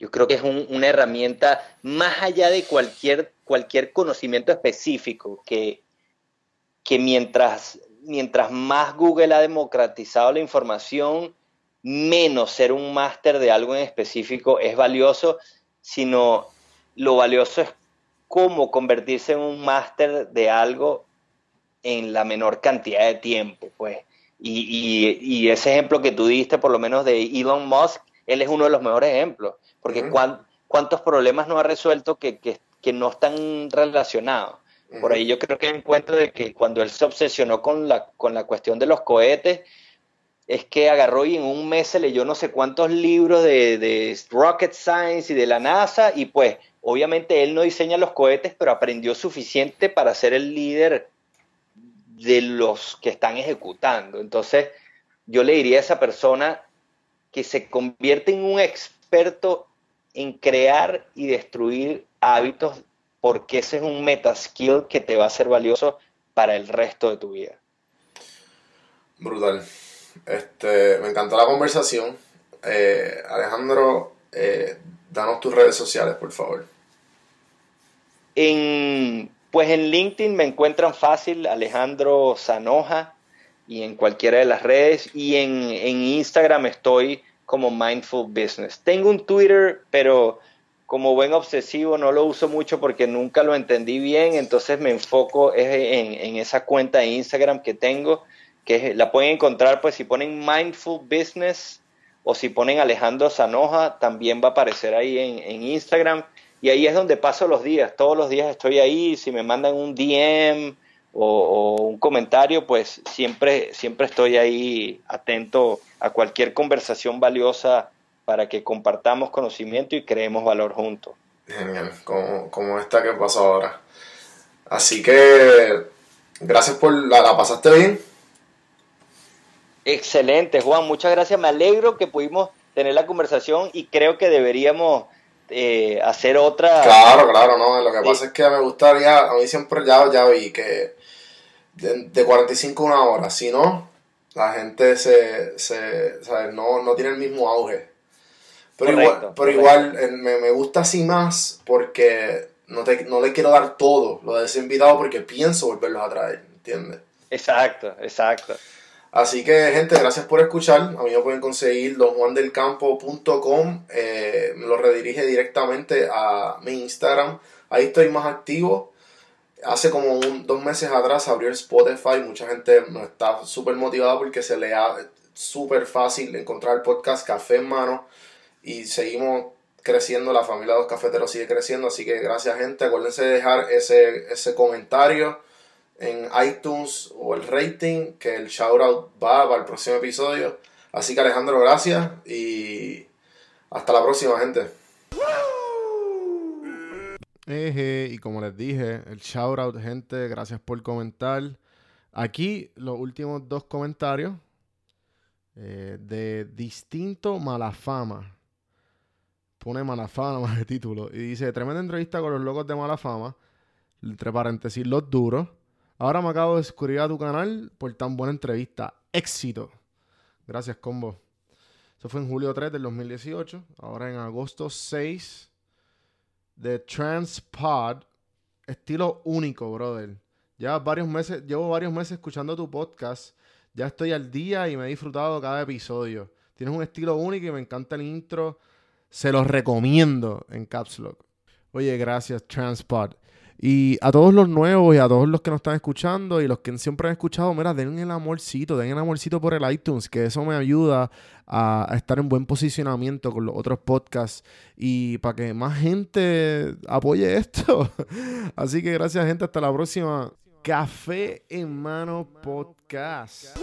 Yo creo que es un- una herramienta más allá de cualquier, cualquier conocimiento específico, que, que mientras, mientras más Google ha democratizado la información, menos ser un máster de algo en específico es valioso, sino lo valioso es cómo convertirse en un máster de algo en la menor cantidad de tiempo, pues. Y, y- y ese ejemplo que tú diste, por lo menos de Elon Musk, él es uno de los mejores ejemplos, porque cuántos problemas no ha resuelto que, que- que no están relacionados. Por ahí yo creo que encuentro de que cuando él se obsesionó con la, con la cuestión de los cohetes, es que agarró y en un mes se leyó no sé cuántos libros de, de rocket science y de la NASA y pues obviamente él no diseña los cohetes, pero aprendió suficiente para ser el líder de los que están ejecutando. Entonces yo le diría a esa persona que se convierte en un experto en crear y destruir hábitos porque ese es un meta skill que te va a ser valioso para el resto de tu vida. Brutal. Este, me encantó la conversación. Eh, Alejandro, eh, danos tus redes sociales, por favor. En, pues en LinkedIn me encuentran fácil Alejandro Zanoja y en cualquiera de las redes y en, en Instagram estoy como Mindful Business. Tengo un Twitter, pero como buen obsesivo no lo uso mucho porque nunca lo entendí bien, entonces me enfoco en, en esa cuenta de Instagram que tengo, que la pueden encontrar pues si ponen Mindful Business o si ponen Alejandro Zanoja, también va a aparecer ahí en, en Instagram. Y ahí es donde paso los días. Todos los días estoy ahí. Si me mandan un DM o, o un comentario, pues siempre, siempre estoy ahí atento a cualquier conversación valiosa para que compartamos conocimiento y creemos valor juntos. Genial, como, como esta que pasó ahora. Así que, gracias por la, la pasaste bien. Excelente, Juan. Muchas gracias. Me alegro que pudimos tener la conversación y creo que deberíamos eh, hacer otra. Claro, claro, no. Lo que Sí. pasa es que me gustaría, a mí siempre ya, ya vi que de, de 45 a una hora, si no, la gente se, se ¿sabes? No, no tiene el mismo auge. Pero Correcto, igual, pero correcto. igual eh, me, me gusta así más porque no, te, no le quiero dar todo lo de ese invitado porque pienso volverlos a traer, ¿entiendes? Exacto, exacto. Así que, gente, gracias por escuchar. A mí me pueden conseguir donjuandelcampo.com. Eh, me lo redirige directamente a mi Instagram. Ahí estoy más activo. Hace como dos meses atrás abrió el Spotify. Mucha gente está súper motivada porque se le ha súper fácil encontrar el podcast Café en Mano. Y seguimos creciendo. La familia de los cafeteros sigue creciendo. Así que gracias, gente. Acuérdense de dejar ese, ese comentario en iTunes o el rating, que el shoutout va para el próximo episodio. Así que Alejandro, gracias y hasta la próxima, gente. Eje, y como les dije, el shout out, gente, gracias por comentar. Aquí los últimos dos comentarios eh, de distinto Malafama. Pone Malafama más de título. Y dice, tremenda entrevista con los locos de Malafama. Entre paréntesis, los duros. Ahora me acabo de suscribir a tu canal por tan buena entrevista. Éxito. Gracias, combo. Eso fue en julio 3 del 2018. Ahora en agosto 6 de Transpod. Estilo único, brother. Ya varios meses, llevo varios meses escuchando tu podcast. Ya estoy al día y me he disfrutado cada episodio. Tienes un estilo único y me encanta el intro. Se los recomiendo en Caps Lock. Oye, gracias, Transpod. Y a todos los nuevos y a todos los que nos están escuchando y los que siempre han escuchado, mira, den el amorcito, den el amorcito por el iTunes, que eso me ayuda a, a estar en buen posicionamiento con los otros podcasts y para que más gente apoye esto. Así que gracias gente, hasta la próxima. Café en mano podcast.